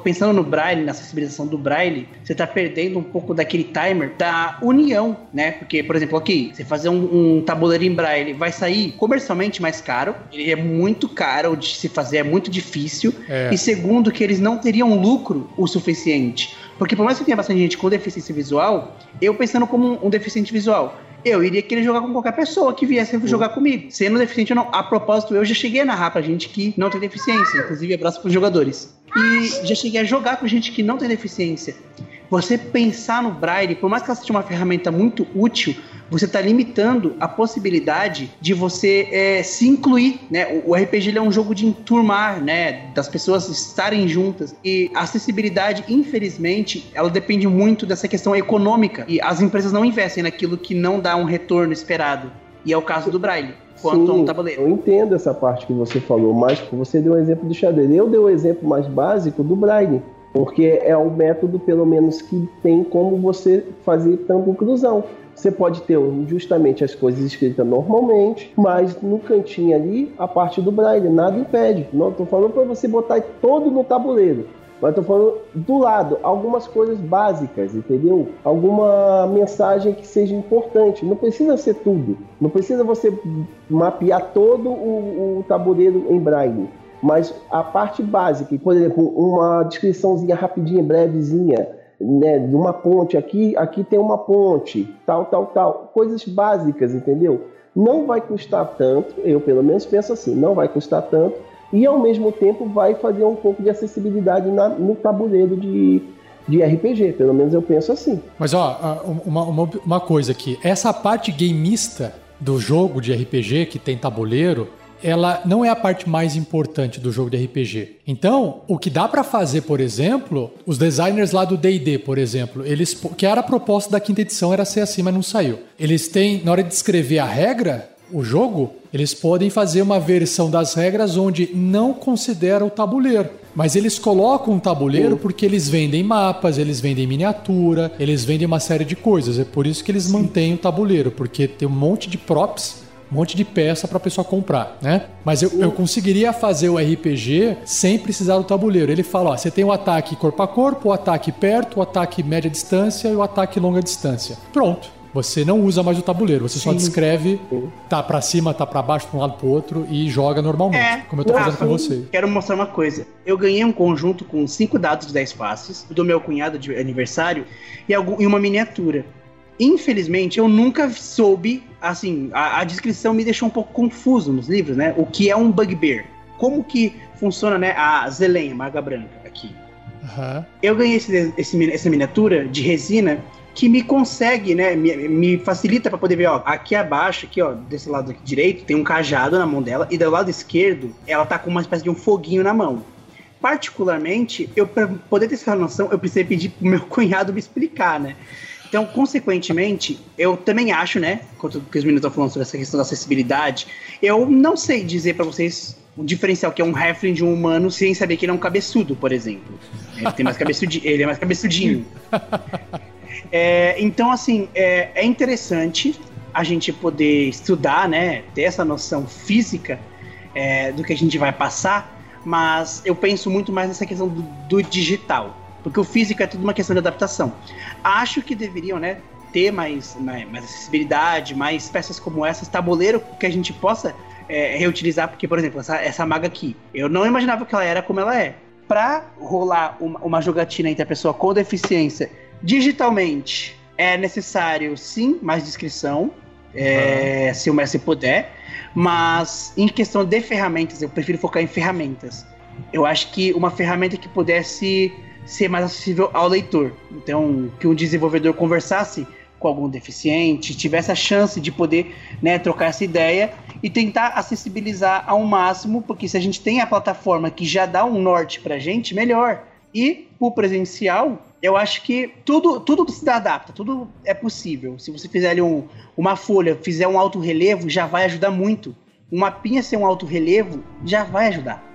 Pensando no Braille, na acessibilização do Braille, você tá perdendo um pouco daquele timer da união, né? Porque, por exemplo, aqui, você fazer um, um tabuleiro em Braille vai sair comercialmente mais caro, ele é muito caro de se fazer, é muito difícil. É. E segundo, que eles não teriam lucro o suficiente. Porque por mais que tenha bastante gente com deficiência visual, eu pensando como um, um deficiente visual, eu iria querer jogar com qualquer pessoa que viesse jogar comigo. Sendo deficiente ou não. A propósito, eu já cheguei a narrar pra gente que não tem deficiência. Inclusive, abraço pros jogadores. E já cheguei a jogar com gente que não tem deficiência. Você pensar no Braille, por mais que ela seja uma ferramenta muito útil, você está limitando a possibilidade de você é, se incluir, né? O, RPG é um jogo de enturmar, né? Das pessoas estarem juntas. E a acessibilidade, infelizmente, ela depende muito dessa questão econômica. E as empresas não investem naquilo que não dá um retorno esperado. E é o caso do Braille, quanto um tabuleiro. Eu entendo essa parte que você falou, mas você deu o exemplo do xadrez. Eu dei o exemplo mais básico do Braille, porque é o método, pelo menos, que tem como você fazer tanta inclusão. Você pode ter justamente as coisas escritas normalmente, mas no cantinho ali, a parte do braille, nada impede. Não estou falando para você botar todo no tabuleiro. Mas estou falando do lado, algumas coisas básicas, entendeu? Alguma mensagem que seja importante. Não precisa ser tudo. Não precisa você mapear todo o, o tabuleiro em braille. Mas a parte básica, por exemplo, uma descriçãozinha rapidinha, brevezinha, né, de uma ponte aqui, aqui tem uma ponte, tal, tal, tal, coisas básicas, entendeu? Não vai custar tanto, eu pelo menos penso assim, não vai custar tanto, e ao mesmo tempo vai fazer um pouco de acessibilidade na, no tabuleiro de, de RPG, pelo menos eu penso assim. Mas ó, uma, uma, uma coisa aqui, essa parte gameista do jogo de RPG que tem tabuleiro, ela não é a parte mais importante do jogo de RPG. Então, o que dá para fazer, por exemplo, os designers lá do D&D, por exemplo, eles que era a proposta da quinta edição era ser assim, mas não saiu. Eles têm na hora de escrever a regra, o jogo, eles podem fazer uma versão das regras onde não considera o tabuleiro. Mas eles colocam um tabuleiro porque eles vendem mapas, eles vendem miniatura, eles vendem uma série de coisas. É por isso que eles Sim. mantêm o tabuleiro, porque tem um monte de props um monte de peça para a pessoa comprar, né? Mas eu, eu, conseguiria fazer o RPG sem precisar do tabuleiro. Ele fala, ó, você tem o ataque corpo a corpo, o ataque perto, o ataque média distância e o ataque longa distância. Pronto. Você não usa mais o tabuleiro, você só descreve, tá para cima, tá para baixo, para um lado pro outro e joga normalmente, é, como eu tô fazendo com você. Quero mostrar uma coisa. Eu ganhei um conjunto com cinco dados de 10 faces do meu cunhado de aniversário e, e uma miniatura. Infelizmente, eu nunca soube, assim, a, a, descrição me deixou um pouco confuso nos livros, né? O que é um bugbear? Como que funciona, né, a Zelém, a maga branca, aqui. Uhum. Eu ganhei esse, esse, essa miniatura de resina que me consegue, né, me, me facilita para poder ver, ó, aqui abaixo, aqui, ó, desse lado aqui direito, tem um cajado na mão dela, e do lado esquerdo, ela tá com uma espécie de um foguinho na mão. Particularmente, eu para poder ter essa noção, eu precisei pedir pro meu cunhado me explicar, né? Então, consequentemente, eu também acho, né, quanto que os meninos estão falando sobre essa questão da acessibilidade, eu não sei dizer para vocês o diferencial que é um Halfling de um humano sem saber que ele é um cabeçudo, por exemplo. Ele tem mais cabeçudinho, ele é mais cabeçudinho. É, então, assim, é, é interessante a gente poder estudar, né, ter essa noção física é, do que a gente vai passar, mas eu penso muito mais nessa questão do, do digital. Porque o físico é tudo uma questão de adaptação. Acho que deveriam, né, ter mais, mais, mais acessibilidade, mais peças como essas, tabuleiro que a gente possa é, reutilizar, porque, por exemplo, essa, essa maga aqui, eu não imaginava que ela era como ela é. Para rolar uma, uma jogatina entre a pessoa com deficiência digitalmente, é necessário, sim, mais descrição, é, uhum. se o mestre puder, mas em questão de ferramentas, eu prefiro focar em ferramentas. Eu acho que uma ferramenta que pudesse ser mais acessível ao leitor. Então, que um desenvolvedor conversasse com algum deficiente, tivesse a chance de poder né, trocar essa ideia e tentar acessibilizar ao máximo, porque se a gente tem a plataforma que já dá um norte pra gente, melhor. E o presencial, eu acho que tudo, tudo se adapta, tudo é possível. Se você fizer ali um, uma folha, fizer um alto relevo, já vai ajudar muito. Uma pinha ser um alto relevo já vai ajudar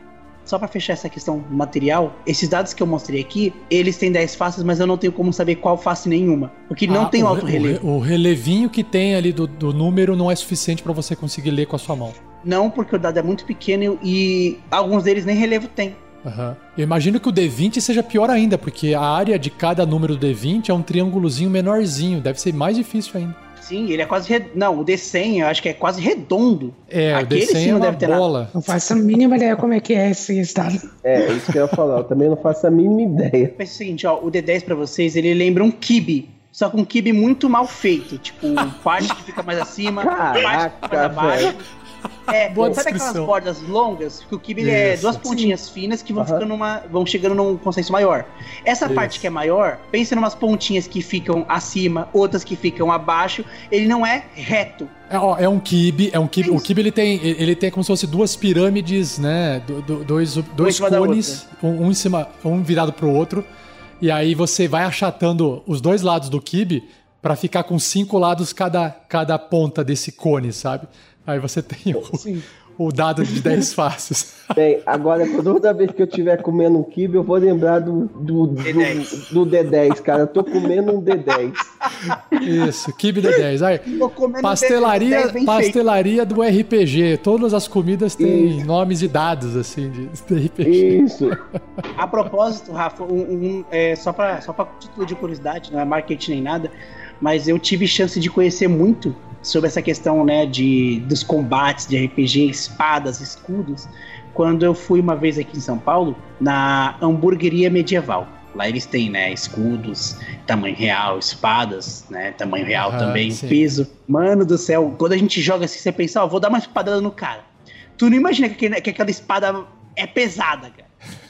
só para fechar essa questão material, esses dados que eu mostrei aqui, eles têm 10 faces, mas eu não tenho como saber qual face nenhuma. Porque ah, não tem o, alto relevo. O, relevinho que tem ali do, do número não é suficiente para você conseguir ler com a sua mão. Não, porque o dado é muito pequeno e alguns deles nem relevo tem. Uhum. Eu imagino que o D20 seja pior ainda, porque a área de cada número do D20 é um triângulozinho menorzinho, deve ser mais difícil ainda. Sim, ele é quase. Red... Não, o D100 eu acho que é quase redondo. É, Aquele o D100 sim não é deve ter bola. Nada. Não faço a mínima ideia como é que é esse estado. É, isso que eu ia falar, eu também não faço a mínima ideia. Pensa o seguinte, ó, o D10 pra vocês, ele lembra um kibe. Só com um kibe muito mal feito. Tipo, parte que fica mais acima, Caraca, parte que fica mais abaixo. É, Boa sabe descrição. aquelas bordas longas? Que o kibe é duas pontinhas finas que vão uhum. ficando numa. vão chegando num consenso maior. Essa Isso. parte que é maior, pense em umas pontinhas que ficam acima, outras que ficam abaixo. Ele não é reto. É, ó, é um kibe, é um kibe. É o kibe ele tem, ele tem como se fosse duas pirâmides, né? Do, do, dois dois cones, um, um, em cima, um virado pro outro. E aí você vai achatando os dois lados do kibe para ficar com cinco lados cada, cada ponta desse cone, sabe? Aí você tem o, o dado de 10 faces. Bem, agora toda vez que eu estiver comendo um kibe, eu vou lembrar do, do, do, D10. do D10, cara. Eu tô comendo um D10. Isso, kibe D10. Aí, pastelaria, 10 bem feito. pastelaria do RPG. Todas as comidas têm nomes e dados, assim, de, de RPG. Isso. A propósito, Rafa, um, um- é, só para só pra título de curiosidade, não é marketing nem nada, mas eu tive chance de conhecer muito sobre essa questão né, de, dos combates de RPG, espadas, escudos, quando eu fui uma vez aqui em São Paulo, na hamburgueria medieval. Lá eles têm, né, escudos, tamanho real, espadas, né, tamanho real também, sim. peso. Mano do céu, quando a gente joga assim, você pensa, ó, vou dar uma espadada no cara. Tu não imagina que, que aquela espada é pesada, cara.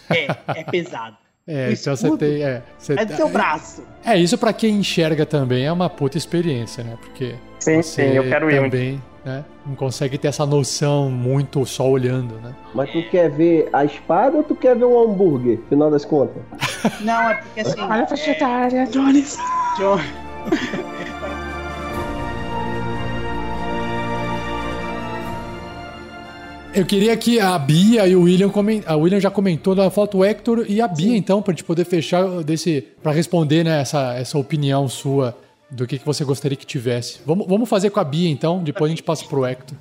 É, é pesada. É, então você tem. É, você É do seu braço. É, isso pra quem enxerga também é uma puta experiência, né? Porque Sim, você sim, eu quero ir também né, não consegue ter essa noção muito só olhando, né? Mas tu quer ver a espada ou tu quer ver um hambúrguer, final das contas? Não, é porque assim. Olha a faixa etária, Jones. John- Eu queria que a Bia e o William comen... a William já comentou da foto o Hector e a Bia então pra gente poder fechar desse para responder né, essa, essa opinião sua do que, que você gostaria que tivesse. Vamos, vamos fazer com a Bia então, depois a gente passa pro Hector.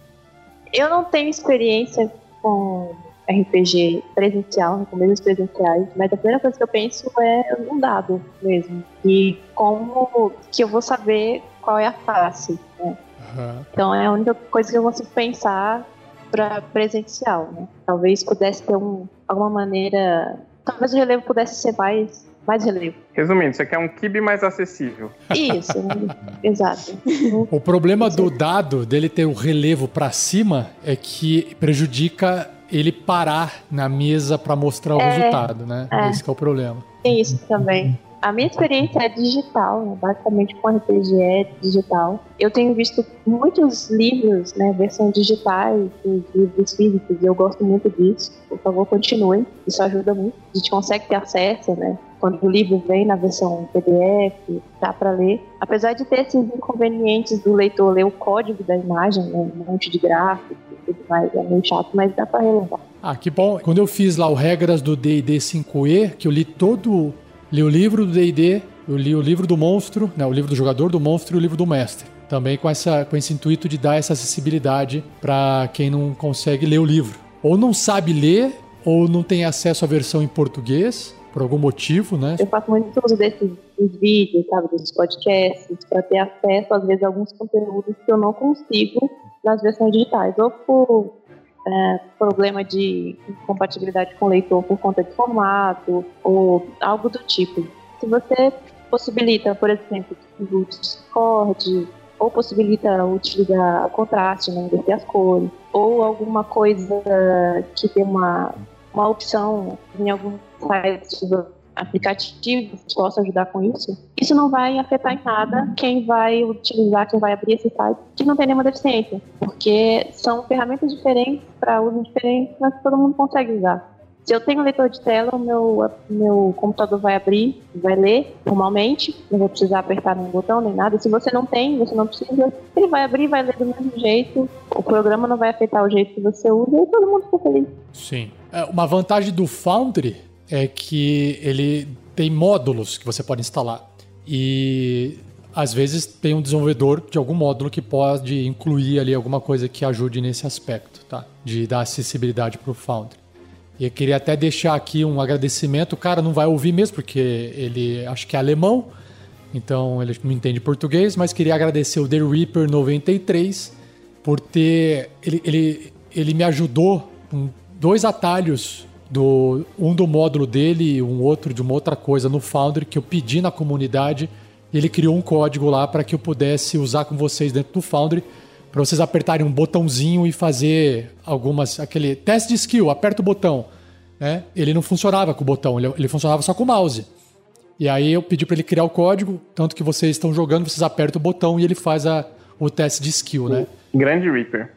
Eu não tenho experiência com RPG presencial, com meios presenciais, mas a primeira coisa que eu penso é um dado mesmo. E como que eu vou saber qual é a face, né? Aham. Então é a única coisa que eu consigo pensar para presencial, né? Talvez pudesse ter um, alguma maneira. Talvez o relevo pudesse ser mais, mais relevo. Resumindo, você quer um kibe mais acessível. Isso, exato. O problema do dado dele ter o relevo pra cima é que prejudica ele parar na mesa pra mostrar o É, resultado, né? é. Esse que é o problema. Tem isso também. A minha experiência é digital, né? basicamente com RPG é digital. Eu tenho visto muitos livros, né, versões digitais, livros físicos, e eu gosto muito disso. Por favor, continue, isso ajuda muito. A gente consegue ter acesso, né? Quando o livro vem na versão PDF, dá para ler. Apesar de ter esses inconvenientes do leitor ler o código da imagem, né, um monte de gráficos e tudo mais, é meio chato, mas dá para relevar. Ah, que bom. Quando eu fiz lá o Regras do D&D 5e, que eu li todo... Li o livro do D&D, eu li o livro do monstro, né, o livro do jogador, do monstro e o livro do mestre. Também com, essa, com esse intuito de dar essa acessibilidade para quem não consegue ler o livro. Ou não sabe ler, ou não tem acesso à versão em português, por algum motivo, né? Eu faço muito uso desses vídeos, sabe, dos podcasts, para ter acesso, às vezes, a alguns conteúdos que eu não consigo nas versões digitais, ou por é, problema de incompatibilidade com o leitor por conta de formato, ou algo do tipo. Se você possibilita, por exemplo, o Discord, ou possibilita utilizar contraste, né, inverter as cores, ou alguma coisa que tem uma, uma opção em algum site aplicativos possam ajudar com isso, isso não vai afetar em nada quem vai utilizar, quem vai abrir esse site, que não tem nenhuma deficiência, porque são ferramentas diferentes para uso diferente, mas todo mundo consegue usar. Se eu tenho leitor de tela, o meu, meu computador vai abrir, vai ler normalmente, não vou precisar apertar nenhum botão nem nada. Se você não tem, você não precisa, ele vai abrir, vai ler do mesmo jeito, o programa não vai afetar o jeito que você usa e todo mundo fica feliz. Sim. É, Uma vantagem do Foundry é que ele tem módulos que você pode instalar. E às vezes tem um desenvolvedor de algum módulo que pode incluir ali alguma coisa que ajude nesse aspecto, tá? De dar acessibilidade para o Foundry. E eu queria até deixar aqui um agradecimento. O cara não vai ouvir mesmo, porque ele acho que é alemão, então ele não entende português, mas queria agradecer o The Reaper 93 por ter. Ele, ele, ele me ajudou com dois atalhos, do um do módulo dele e um outro de uma outra coisa no Foundry que eu pedi na comunidade. Ele criou um código lá para que eu pudesse usar com vocês dentro do Foundry para vocês apertarem um botãozinho e fazer algumas aquele teste de skill, aperta o botão, né? Ele não funcionava com o botão, ele, ele funcionava só com o mouse. E aí eu pedi para ele criar o código, tanto que vocês estão jogando, vocês apertam o botão e ele faz a, o teste de skill, né? Grande Reaper.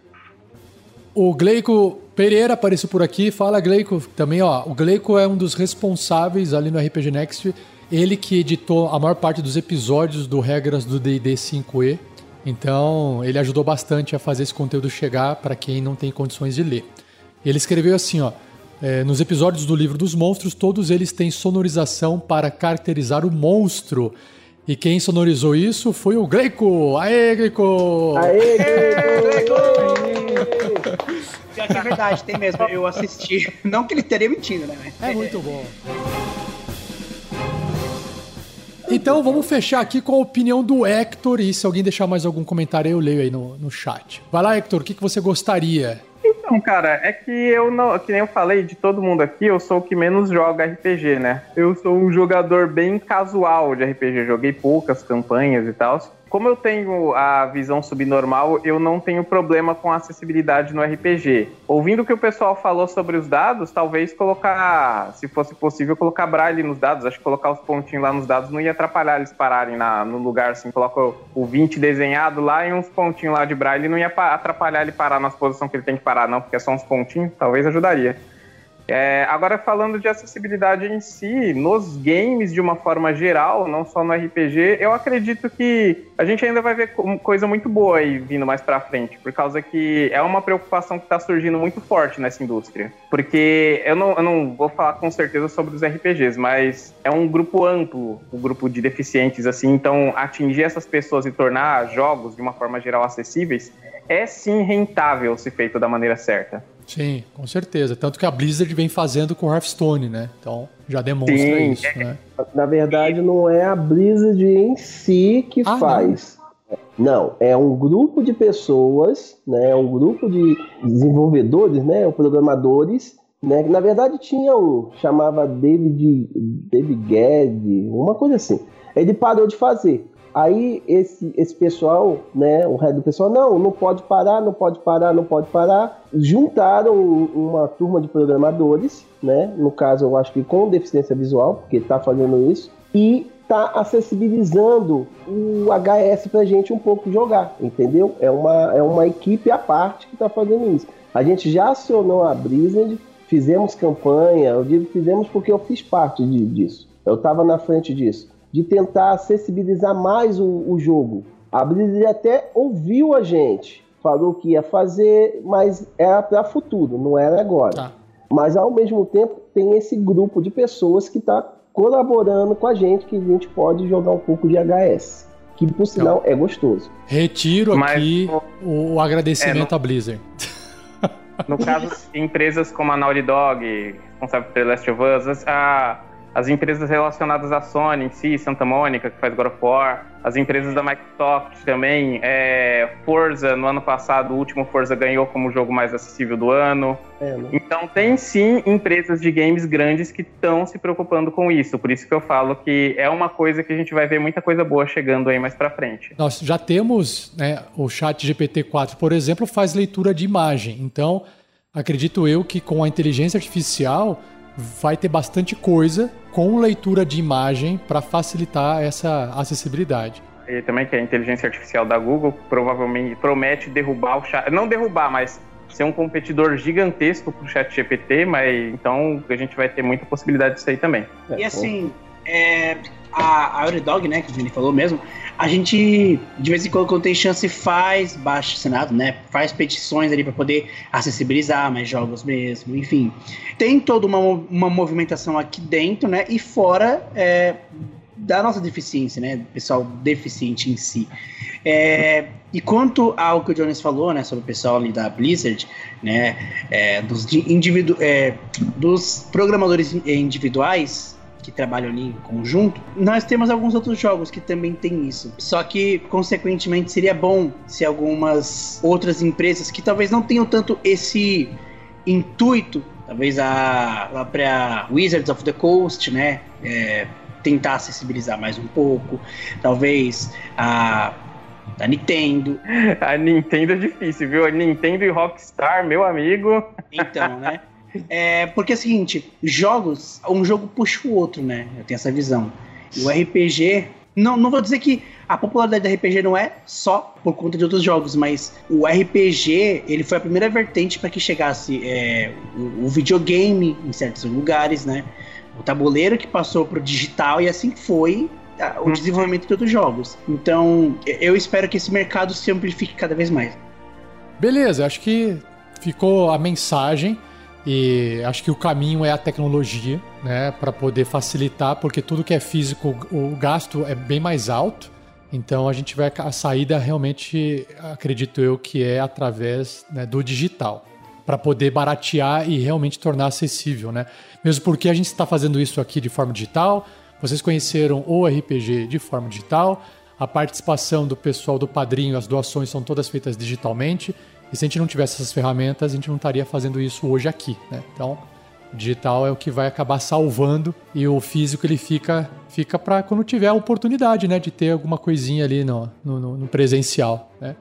O Gleico Pereira apareceu por aqui. Fala, Gleico. Também, ó, o Gleico é um dos responsáveis ali no RPG Next. Ele que editou a maior parte dos episódios do Regras do D&D 5e. Então, ele ajudou bastante a fazer esse conteúdo chegar para quem não tem condições de ler. Ele escreveu assim, ó: é, nos episódios do livro dos monstros, todos eles têm sonorização para caracterizar o monstro. E quem sonorizou isso foi o Greco! Aê, Greco! Aê, Greco! Pior que é verdade, tem mesmo. Eu assisti. Não que ele estaria mentindo, né? É muito bom. Então vamos fechar aqui com a opinião do Hector. E se alguém deixar mais algum comentário, eu leio aí no, no chat. Vai lá, Hector, o que, que você gostaria? Então, cara, é que eu não, que nem eu falei de todo mundo aqui, eu sou o que menos joga RPG, né? Eu sou um jogador bem casual de RPG, joguei poucas campanhas e tal. Como eu tenho a visão subnormal, eu não tenho problema com acessibilidade no RPG. Ouvindo o que o pessoal falou sobre os dados, talvez colocar, se fosse possível, colocar braille nos dados. Acho que colocar os pontinhos lá nos dados não ia atrapalhar eles pararem na, no lugar, assim, coloca o 20 desenhado lá e uns pontinhos lá de braille, não ia atrapalhar ele parar na posição que ele tem que parar, não, porque é só uns pontinhos, talvez ajudaria. É, agora, falando de acessibilidade em si, nos games de uma forma geral, não só no RPG, eu acredito que a gente ainda vai ver coisa muito boa aí vindo mais pra frente, por causa que é uma preocupação que está surgindo muito forte nessa indústria. Porque eu não, eu não vou falar com certeza sobre os RPGs, mas é um grupo amplo, o um grupo de deficientes, assim, então atingir essas pessoas e tornar jogos de uma forma geral acessíveis é sim rentável se feito da maneira certa. Sim, com certeza. Tanto que a Blizzard vem fazendo com Hearthstone, né? Então já demonstra Sim. isso, né? Na verdade, não é a Blizzard em si que ah, faz. Não. não. é um grupo de pessoas, né? É um grupo de desenvolvedores, né? Programadores, né? Na verdade tinha um chamava David David Guedes, uma coisa assim. Ele parou de fazer. Aí esse, esse pessoal, né, o resto do pessoal, não, não pode parar, não pode parar, não pode parar. Juntaram uma turma de programadores, né, no caso eu acho que com deficiência visual, porque está fazendo isso, e está acessibilizando o HS para gente um pouco jogar, entendeu? É uma, é uma equipe à parte que está fazendo isso. A gente já acionou a Blizzard, fizemos campanha, eu digo fizemos porque eu fiz parte de, disso. Eu estava na frente disso de tentar acessibilizar mais o, o jogo. A Blizzard até ouviu a gente, falou que ia fazer, mas era para futuro, não era agora. Tá. Mas ao mesmo tempo tem esse grupo de pessoas que está colaborando com a gente, que a gente pode jogar um pouco de HS. Que por sinal então, é gostoso. Retiro mas, aqui o, o agradecimento é, no, à Blizzard. No caso, empresas como a Naughty Dog, responsável pelo Last of Us, a, as empresas relacionadas à Sony em si, Santa Mônica, que faz God of War, as empresas da Microsoft também, é, Forza, no ano passado, o último Forza ganhou como o jogo mais acessível do ano. É, né? Então, tem sim empresas de games grandes que estão se preocupando com isso, por isso que eu falo que é uma coisa que a gente vai ver muita coisa boa chegando aí mais para frente. Nós já temos, né, o chat GPT-4, por exemplo, faz leitura de imagem, então acredito eu que com a inteligência artificial vai ter bastante coisa com leitura de imagem para facilitar essa acessibilidade. E também que a inteligência artificial da Google provavelmente promete derrubar o chat, não derrubar, mas ser um competidor gigantesco para o chat GPT, mas então a gente vai ter muita possibilidade disso aí também. E assim, é, a, a né, que o Vini falou mesmo, a gente, de vez em quando, quando tem chance, faz baixo Senado, né? Faz petições ali para poder acessibilizar mais jogos mesmo, enfim. Tem toda uma, uma movimentação aqui dentro, né? E fora é, da nossa deficiência, né? Pessoal deficiente em si. É, e quanto ao que o Jones falou, né, sobre o pessoal ali da Blizzard, né, é, dos, é, dos programadores individuais, que trabalham ali em conjunto, nós temos alguns outros jogos que também tem isso. Só que, consequentemente, seria bom se algumas outras empresas que talvez não tenham tanto esse intuito, talvez a, própria Wizards of the Coast, né? É, tentar acessibilizar mais um pouco, talvez a da Nintendo. A Nintendo é difícil, viu? A Nintendo e Rockstar, meu amigo. Então, né? É, porque é o seguinte, jogos, um jogo puxa o outro, né? Eu tenho essa visão. E o RPG, não, não vou dizer que a popularidade do RPG não é só por conta de outros jogos, mas o RPG ele foi a primeira vertente para que chegasse é, o, o, videogame em certos lugares, né? O tabuleiro que passou para o digital e assim foi a- o desenvolvimento de outros jogos. Então, eu espero que esse mercado se amplifique cada vez mais. Beleza, acho que ficou a mensagem e acho que o caminho é a tecnologia, né, para poder facilitar, porque tudo que é físico, o gasto é bem mais alto. Então a gente vai a saída realmente, acredito eu, que é através né, do digital, para poder baratear e realmente tornar acessível, né? Mesmo porque a gente está fazendo isso aqui de forma digital, vocês conheceram o RPG de forma digital, a participação do pessoal do padrinho, as doações são todas feitas digitalmente. E se a gente não tivesse essas ferramentas, a gente não estaria fazendo isso hoje aqui, né? Então, o digital é o que vai acabar salvando e o físico ele fica fica para quando tiver a oportunidade, né, de ter alguma coisinha ali no, no, no- presencial, né?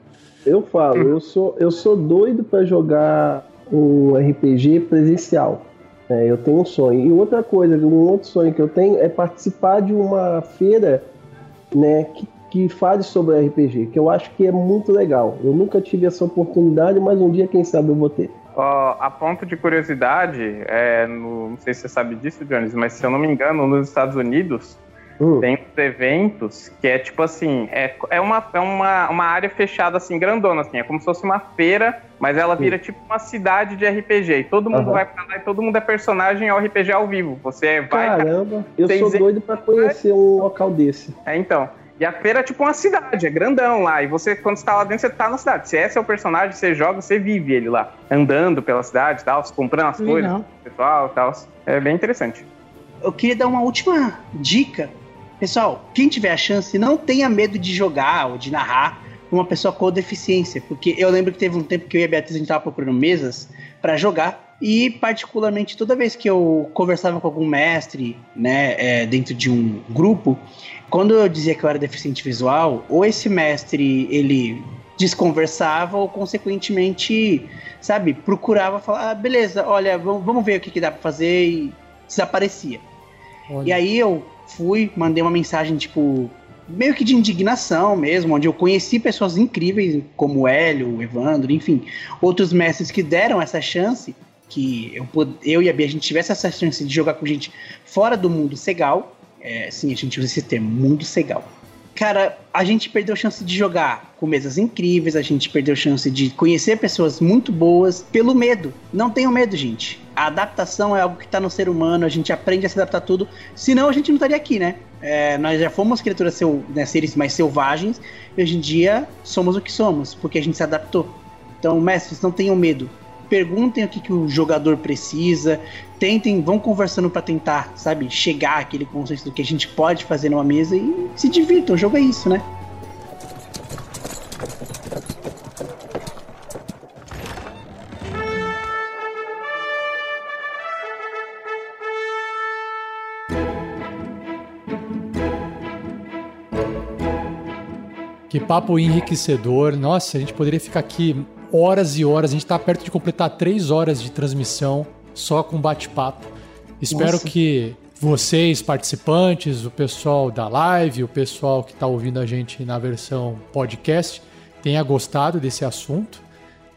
Eu falo, eu sou, eu sou doido pra jogar um RPG presencial. É, eu tenho um sonho. E outra coisa, um outro sonho que eu tenho é participar de uma feira né, que, que fale sobre RPG, que eu acho que é muito legal. Eu nunca tive essa oportunidade, mas um dia, quem sabe, eu vou ter. A ponto de curiosidade, é, no- não sei se você sabe disso, Jones, mas se eu não me engano, nos Estados Unidos Hum. tem uns eventos que é tipo assim, é, é, uma, é uma, uma área fechada assim, grandona, assim, é como se fosse uma feira, mas ela vira tipo uma cidade de RPG. E todo mundo Aham. vai pra lá e todo mundo é personagem ao RPG ao vivo. Você vai. Caramba, eu sou doido pra conhecer um local desse. É, então. E a feira é tipo uma cidade, é grandão lá. E você, quando você tá lá dentro, você tá na cidade. Se é seu personagem, você joga, você vive ele lá. Andando pela cidade e tal, comprando as coisas pro pessoal e tal. É bem interessante. Eu queria dar uma última dica. Pessoal, quem tiver a chance, não tenha medo de jogar ou de narrar uma pessoa com deficiência. Porque eu lembro que teve um tempo que eu e a Beatriz a gente tava procurando mesas pra jogar. E, particularmente, toda vez que eu conversava com algum mestre, né, é, dentro de um grupo, quando eu dizia que eu era deficiente visual, ou esse mestre, ele desconversava, ou, consequentemente, sabe, procurava falar, ah, beleza, olha, vamos, ver o que, que dá pra fazer, e desaparecia. Olha, E aí eu fui, mandei uma mensagem, tipo, meio que de indignação mesmo, onde eu conheci pessoas incríveis, como o Hélio, o Evandro, enfim, outros mestres que deram essa chance, que eu, eu e a Bia, a gente tivesse essa chance de jogar com gente fora do mundo segal. É, sim, a gente usa esse termo, mundo segal. Cara, a gente perdeu a chance de jogar com mesas incríveis, a gente perdeu a chance de conhecer pessoas muito boas pelo medo. Não tenham medo, gente. A adaptação é algo que tá no ser humano, a gente aprende a se adaptar a tudo. Senão a gente não estaria aqui, né? É, nós já fomos criaturas, seu, né, seres mais selvagens, e hoje em dia somos o que somos, porque a gente se adaptou. Então, mestres, não tenham medo. Perguntem o que, que o jogador precisa, tentem, vão conversando pra tentar, sabe, chegar àquele conceito do que a gente pode fazer numa mesa e se divirtam. O jogo é isso, né? que papo enriquecedor. Nossa, a gente poderia ficar aqui horas e horas. A gente tá perto de completar três horas de transmissão só com bate-papo. Espero Nossa. que vocês, participantes, o pessoal da live, o pessoal que está ouvindo a gente na versão podcast, tenha gostado desse assunto.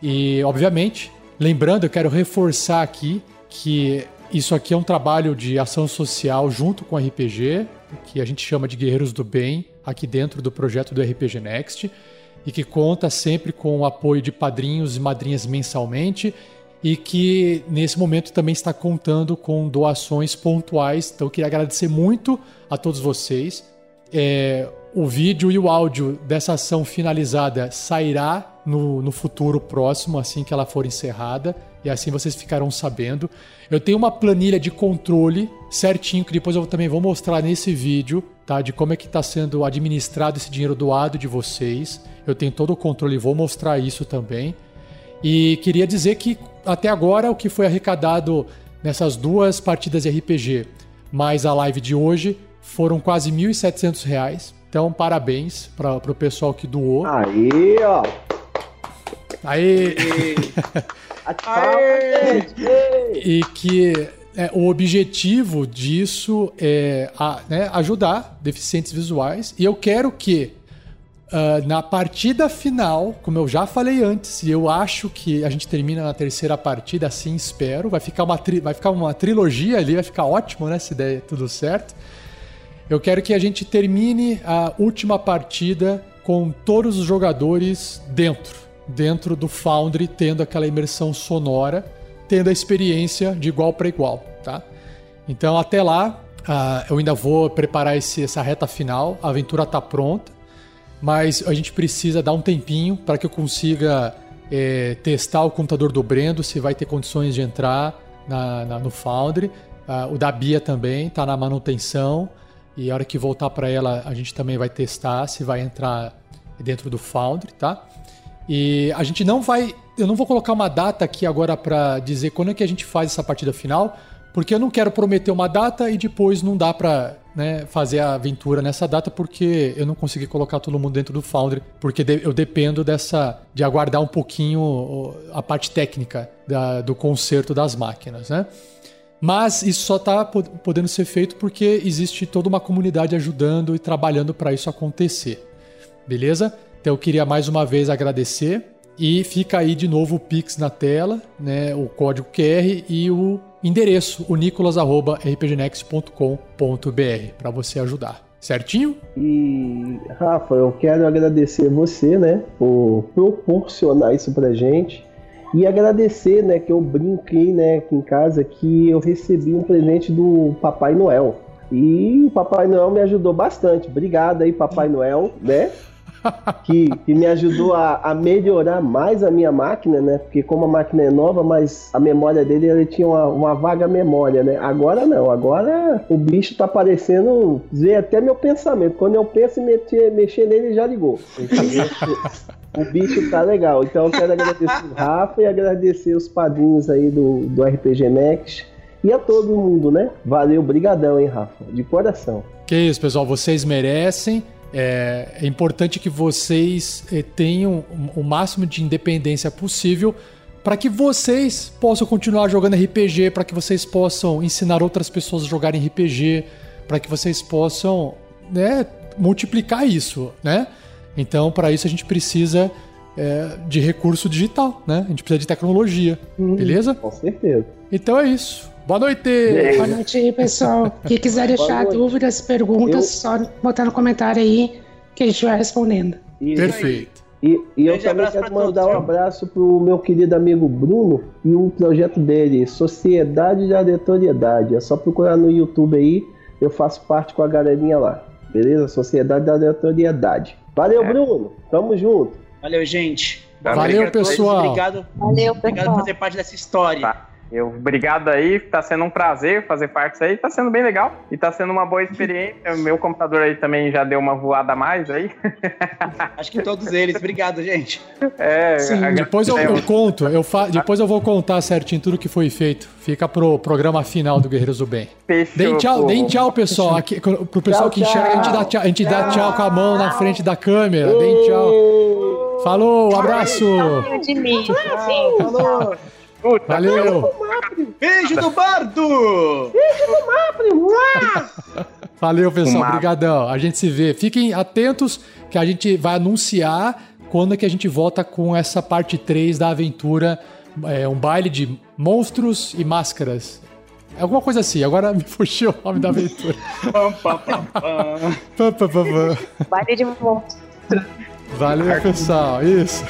E, obviamente, lembrando, eu quero reforçar aqui que isso aqui é um trabalho de ação social junto com o RPG, que a gente chama de Guerreiros do Bem, aqui dentro do projeto do RPG Next, e que conta sempre com o apoio de padrinhos e madrinhas mensalmente, e que nesse momento também está contando com doações pontuais. Então eu queria agradecer muito a todos vocês. É, o vídeo e o áudio dessa ação finalizada sairá no, no futuro próximo, assim que ela for encerrada, e assim vocês ficarão sabendo. Eu tenho uma planilha de controle certinho, que depois eu também vou mostrar nesse vídeo, tá? De como é que está sendo administrado esse dinheiro doado de vocês. Eu tenho todo o controle e vou mostrar isso também. E queria dizer que até agora o que foi arrecadado nessas duas partidas de RPG, mais a live de hoje, foram quase 1.700 reais. Então, parabéns para o pessoal que doou. Aí, ó. Aí, gente. Ei. e que é, o objetivo disso é a- né, ajudar deficientes visuais. E eu quero que ah, na partida final, como eu já falei antes, e eu acho que a gente termina na terceira partida, assim espero. Vai ficar uma, tri- vai ficar uma trilogia ali, vai ficar ótimo, né? Se der tudo certo. eu quero que a gente termine a última partida com todos os jogadores dentro, dentro do Foundry, tendo aquela imersão sonora, tendo a experiência de igual para igual? Então até lá, uh, eu ainda vou preparar esse, essa reta final, a aventura tá pronta, mas a gente precisa dar um tempinho para que eu consiga é, testar o computador do Brendo, se vai ter condições de entrar na, na no Foundry. Uh, o da Bia também está na manutenção. E a hora que voltar para ela, a gente também vai testar se vai entrar dentro do Foundry, tá? E a gente não vai. Eu não vou colocar uma data aqui agora para dizer quando é que a gente faz essa partida final, porque eu não quero prometer uma data e depois não dá para né, fazer a aventura nessa data, porque eu não consegui colocar todo mundo dentro do Foundry, porque eu dependo dessa. de aguardar um pouquinho a parte técnica da, do conserto das máquinas, né? Mas isso só está podendo ser feito porque existe toda uma comunidade ajudando e trabalhando para isso acontecer. Beleza? Então eu queria mais uma vez agradecer e fica aí de novo o Pix na tela, né, o código QR e o endereço, o nicolas@rpgnext.com.br para você ajudar. Certinho? E Rafa, eu quero agradecer você, né, por proporcionar isso pra gente e agradecer, né, que eu brinquei, né, aqui em casa que eu recebi um presente do Papai Noel. E o Papai Noel me ajudou bastante. Obrigado aí, Papai Noel, né? Que, que me ajudou a, a, melhorar mais a minha máquina, né? Porque como a máquina é nova, mas a memória dele ele tinha uma, uma vaga memória, né? Agora não, agora o bicho tá parecendo ver até meu pensamento. Quando eu penso em mexer, mexer nele, já ligou. o bicho tá legal. Então eu quero agradecer o Rafa e agradecer os padrinhos aí do, do RPG Next. E a todo mundo, né? Valeu, brigadão, hein, Rafa? De coração. Que isso, pessoal. Vocês merecem. É, é importante que vocês eh, tenham o máximo de independência possível para que vocês possam continuar jogando RPG, para que vocês possam ensinar outras pessoas a jogarem RPG, para que vocês possam né, multiplicar isso, né? Então, para isso a gente precisa é, de recurso digital, né? A gente precisa de tecnologia, hum, beleza? Com certeza. Então é isso. Boa noite! Boa noite aí, pessoal. Quem quiser deixar dúvidas, perguntas, Eu... só botar no comentário aí que a gente vai respondendo. Isso. Perfeito. E, e eu também quero mandar todos, um abraço pro meu querido amigo Bruno e o projeto dele, Sociedade de Aleatoriedade. É só procurar no YouTube aí, eu faço parte com a galerinha lá. Beleza? Sociedade de Aleatoriedade. Valeu, é. Bruno. Tamo junto. Valeu, gente. Valeu, pessoal. Obrigado. Valeu, Obrigado por fazer parte dessa história. Tá. Eu, obrigado aí, tá sendo um prazer fazer parte disso aí, tá sendo bem legal e tá sendo uma boa experiência. Meu computador aí também já deu uma voada a mais aí. Acho que todos eles. Obrigado, gente. É, Sim, depois eu, eu conto, eu fa... depois eu vou contar certinho tudo que foi feito. Fica pro programa final do Guerreiros do Bem. Fechou, deem tchau, deem tchau, pessoal. Aqui, pro pessoal tchau, que enxerga, a gente, dá tchau, a gente dá tchau com a mão na frente da câmera. Deem tchau. Falou, abraço. De Falou. Valeu! Beijo do Bardo! Beijo do Mapre! Valeu, pessoal. Obrigadão. A gente se vê. Fiquem atentos que a gente vai anunciar quando é que a gente volta com essa parte 3 da aventura. É, um baile de monstros e máscaras. Alguma coisa assim. Agora me fugiu o nome da aventura. baile de monstros. Valeu, pessoal. Isso.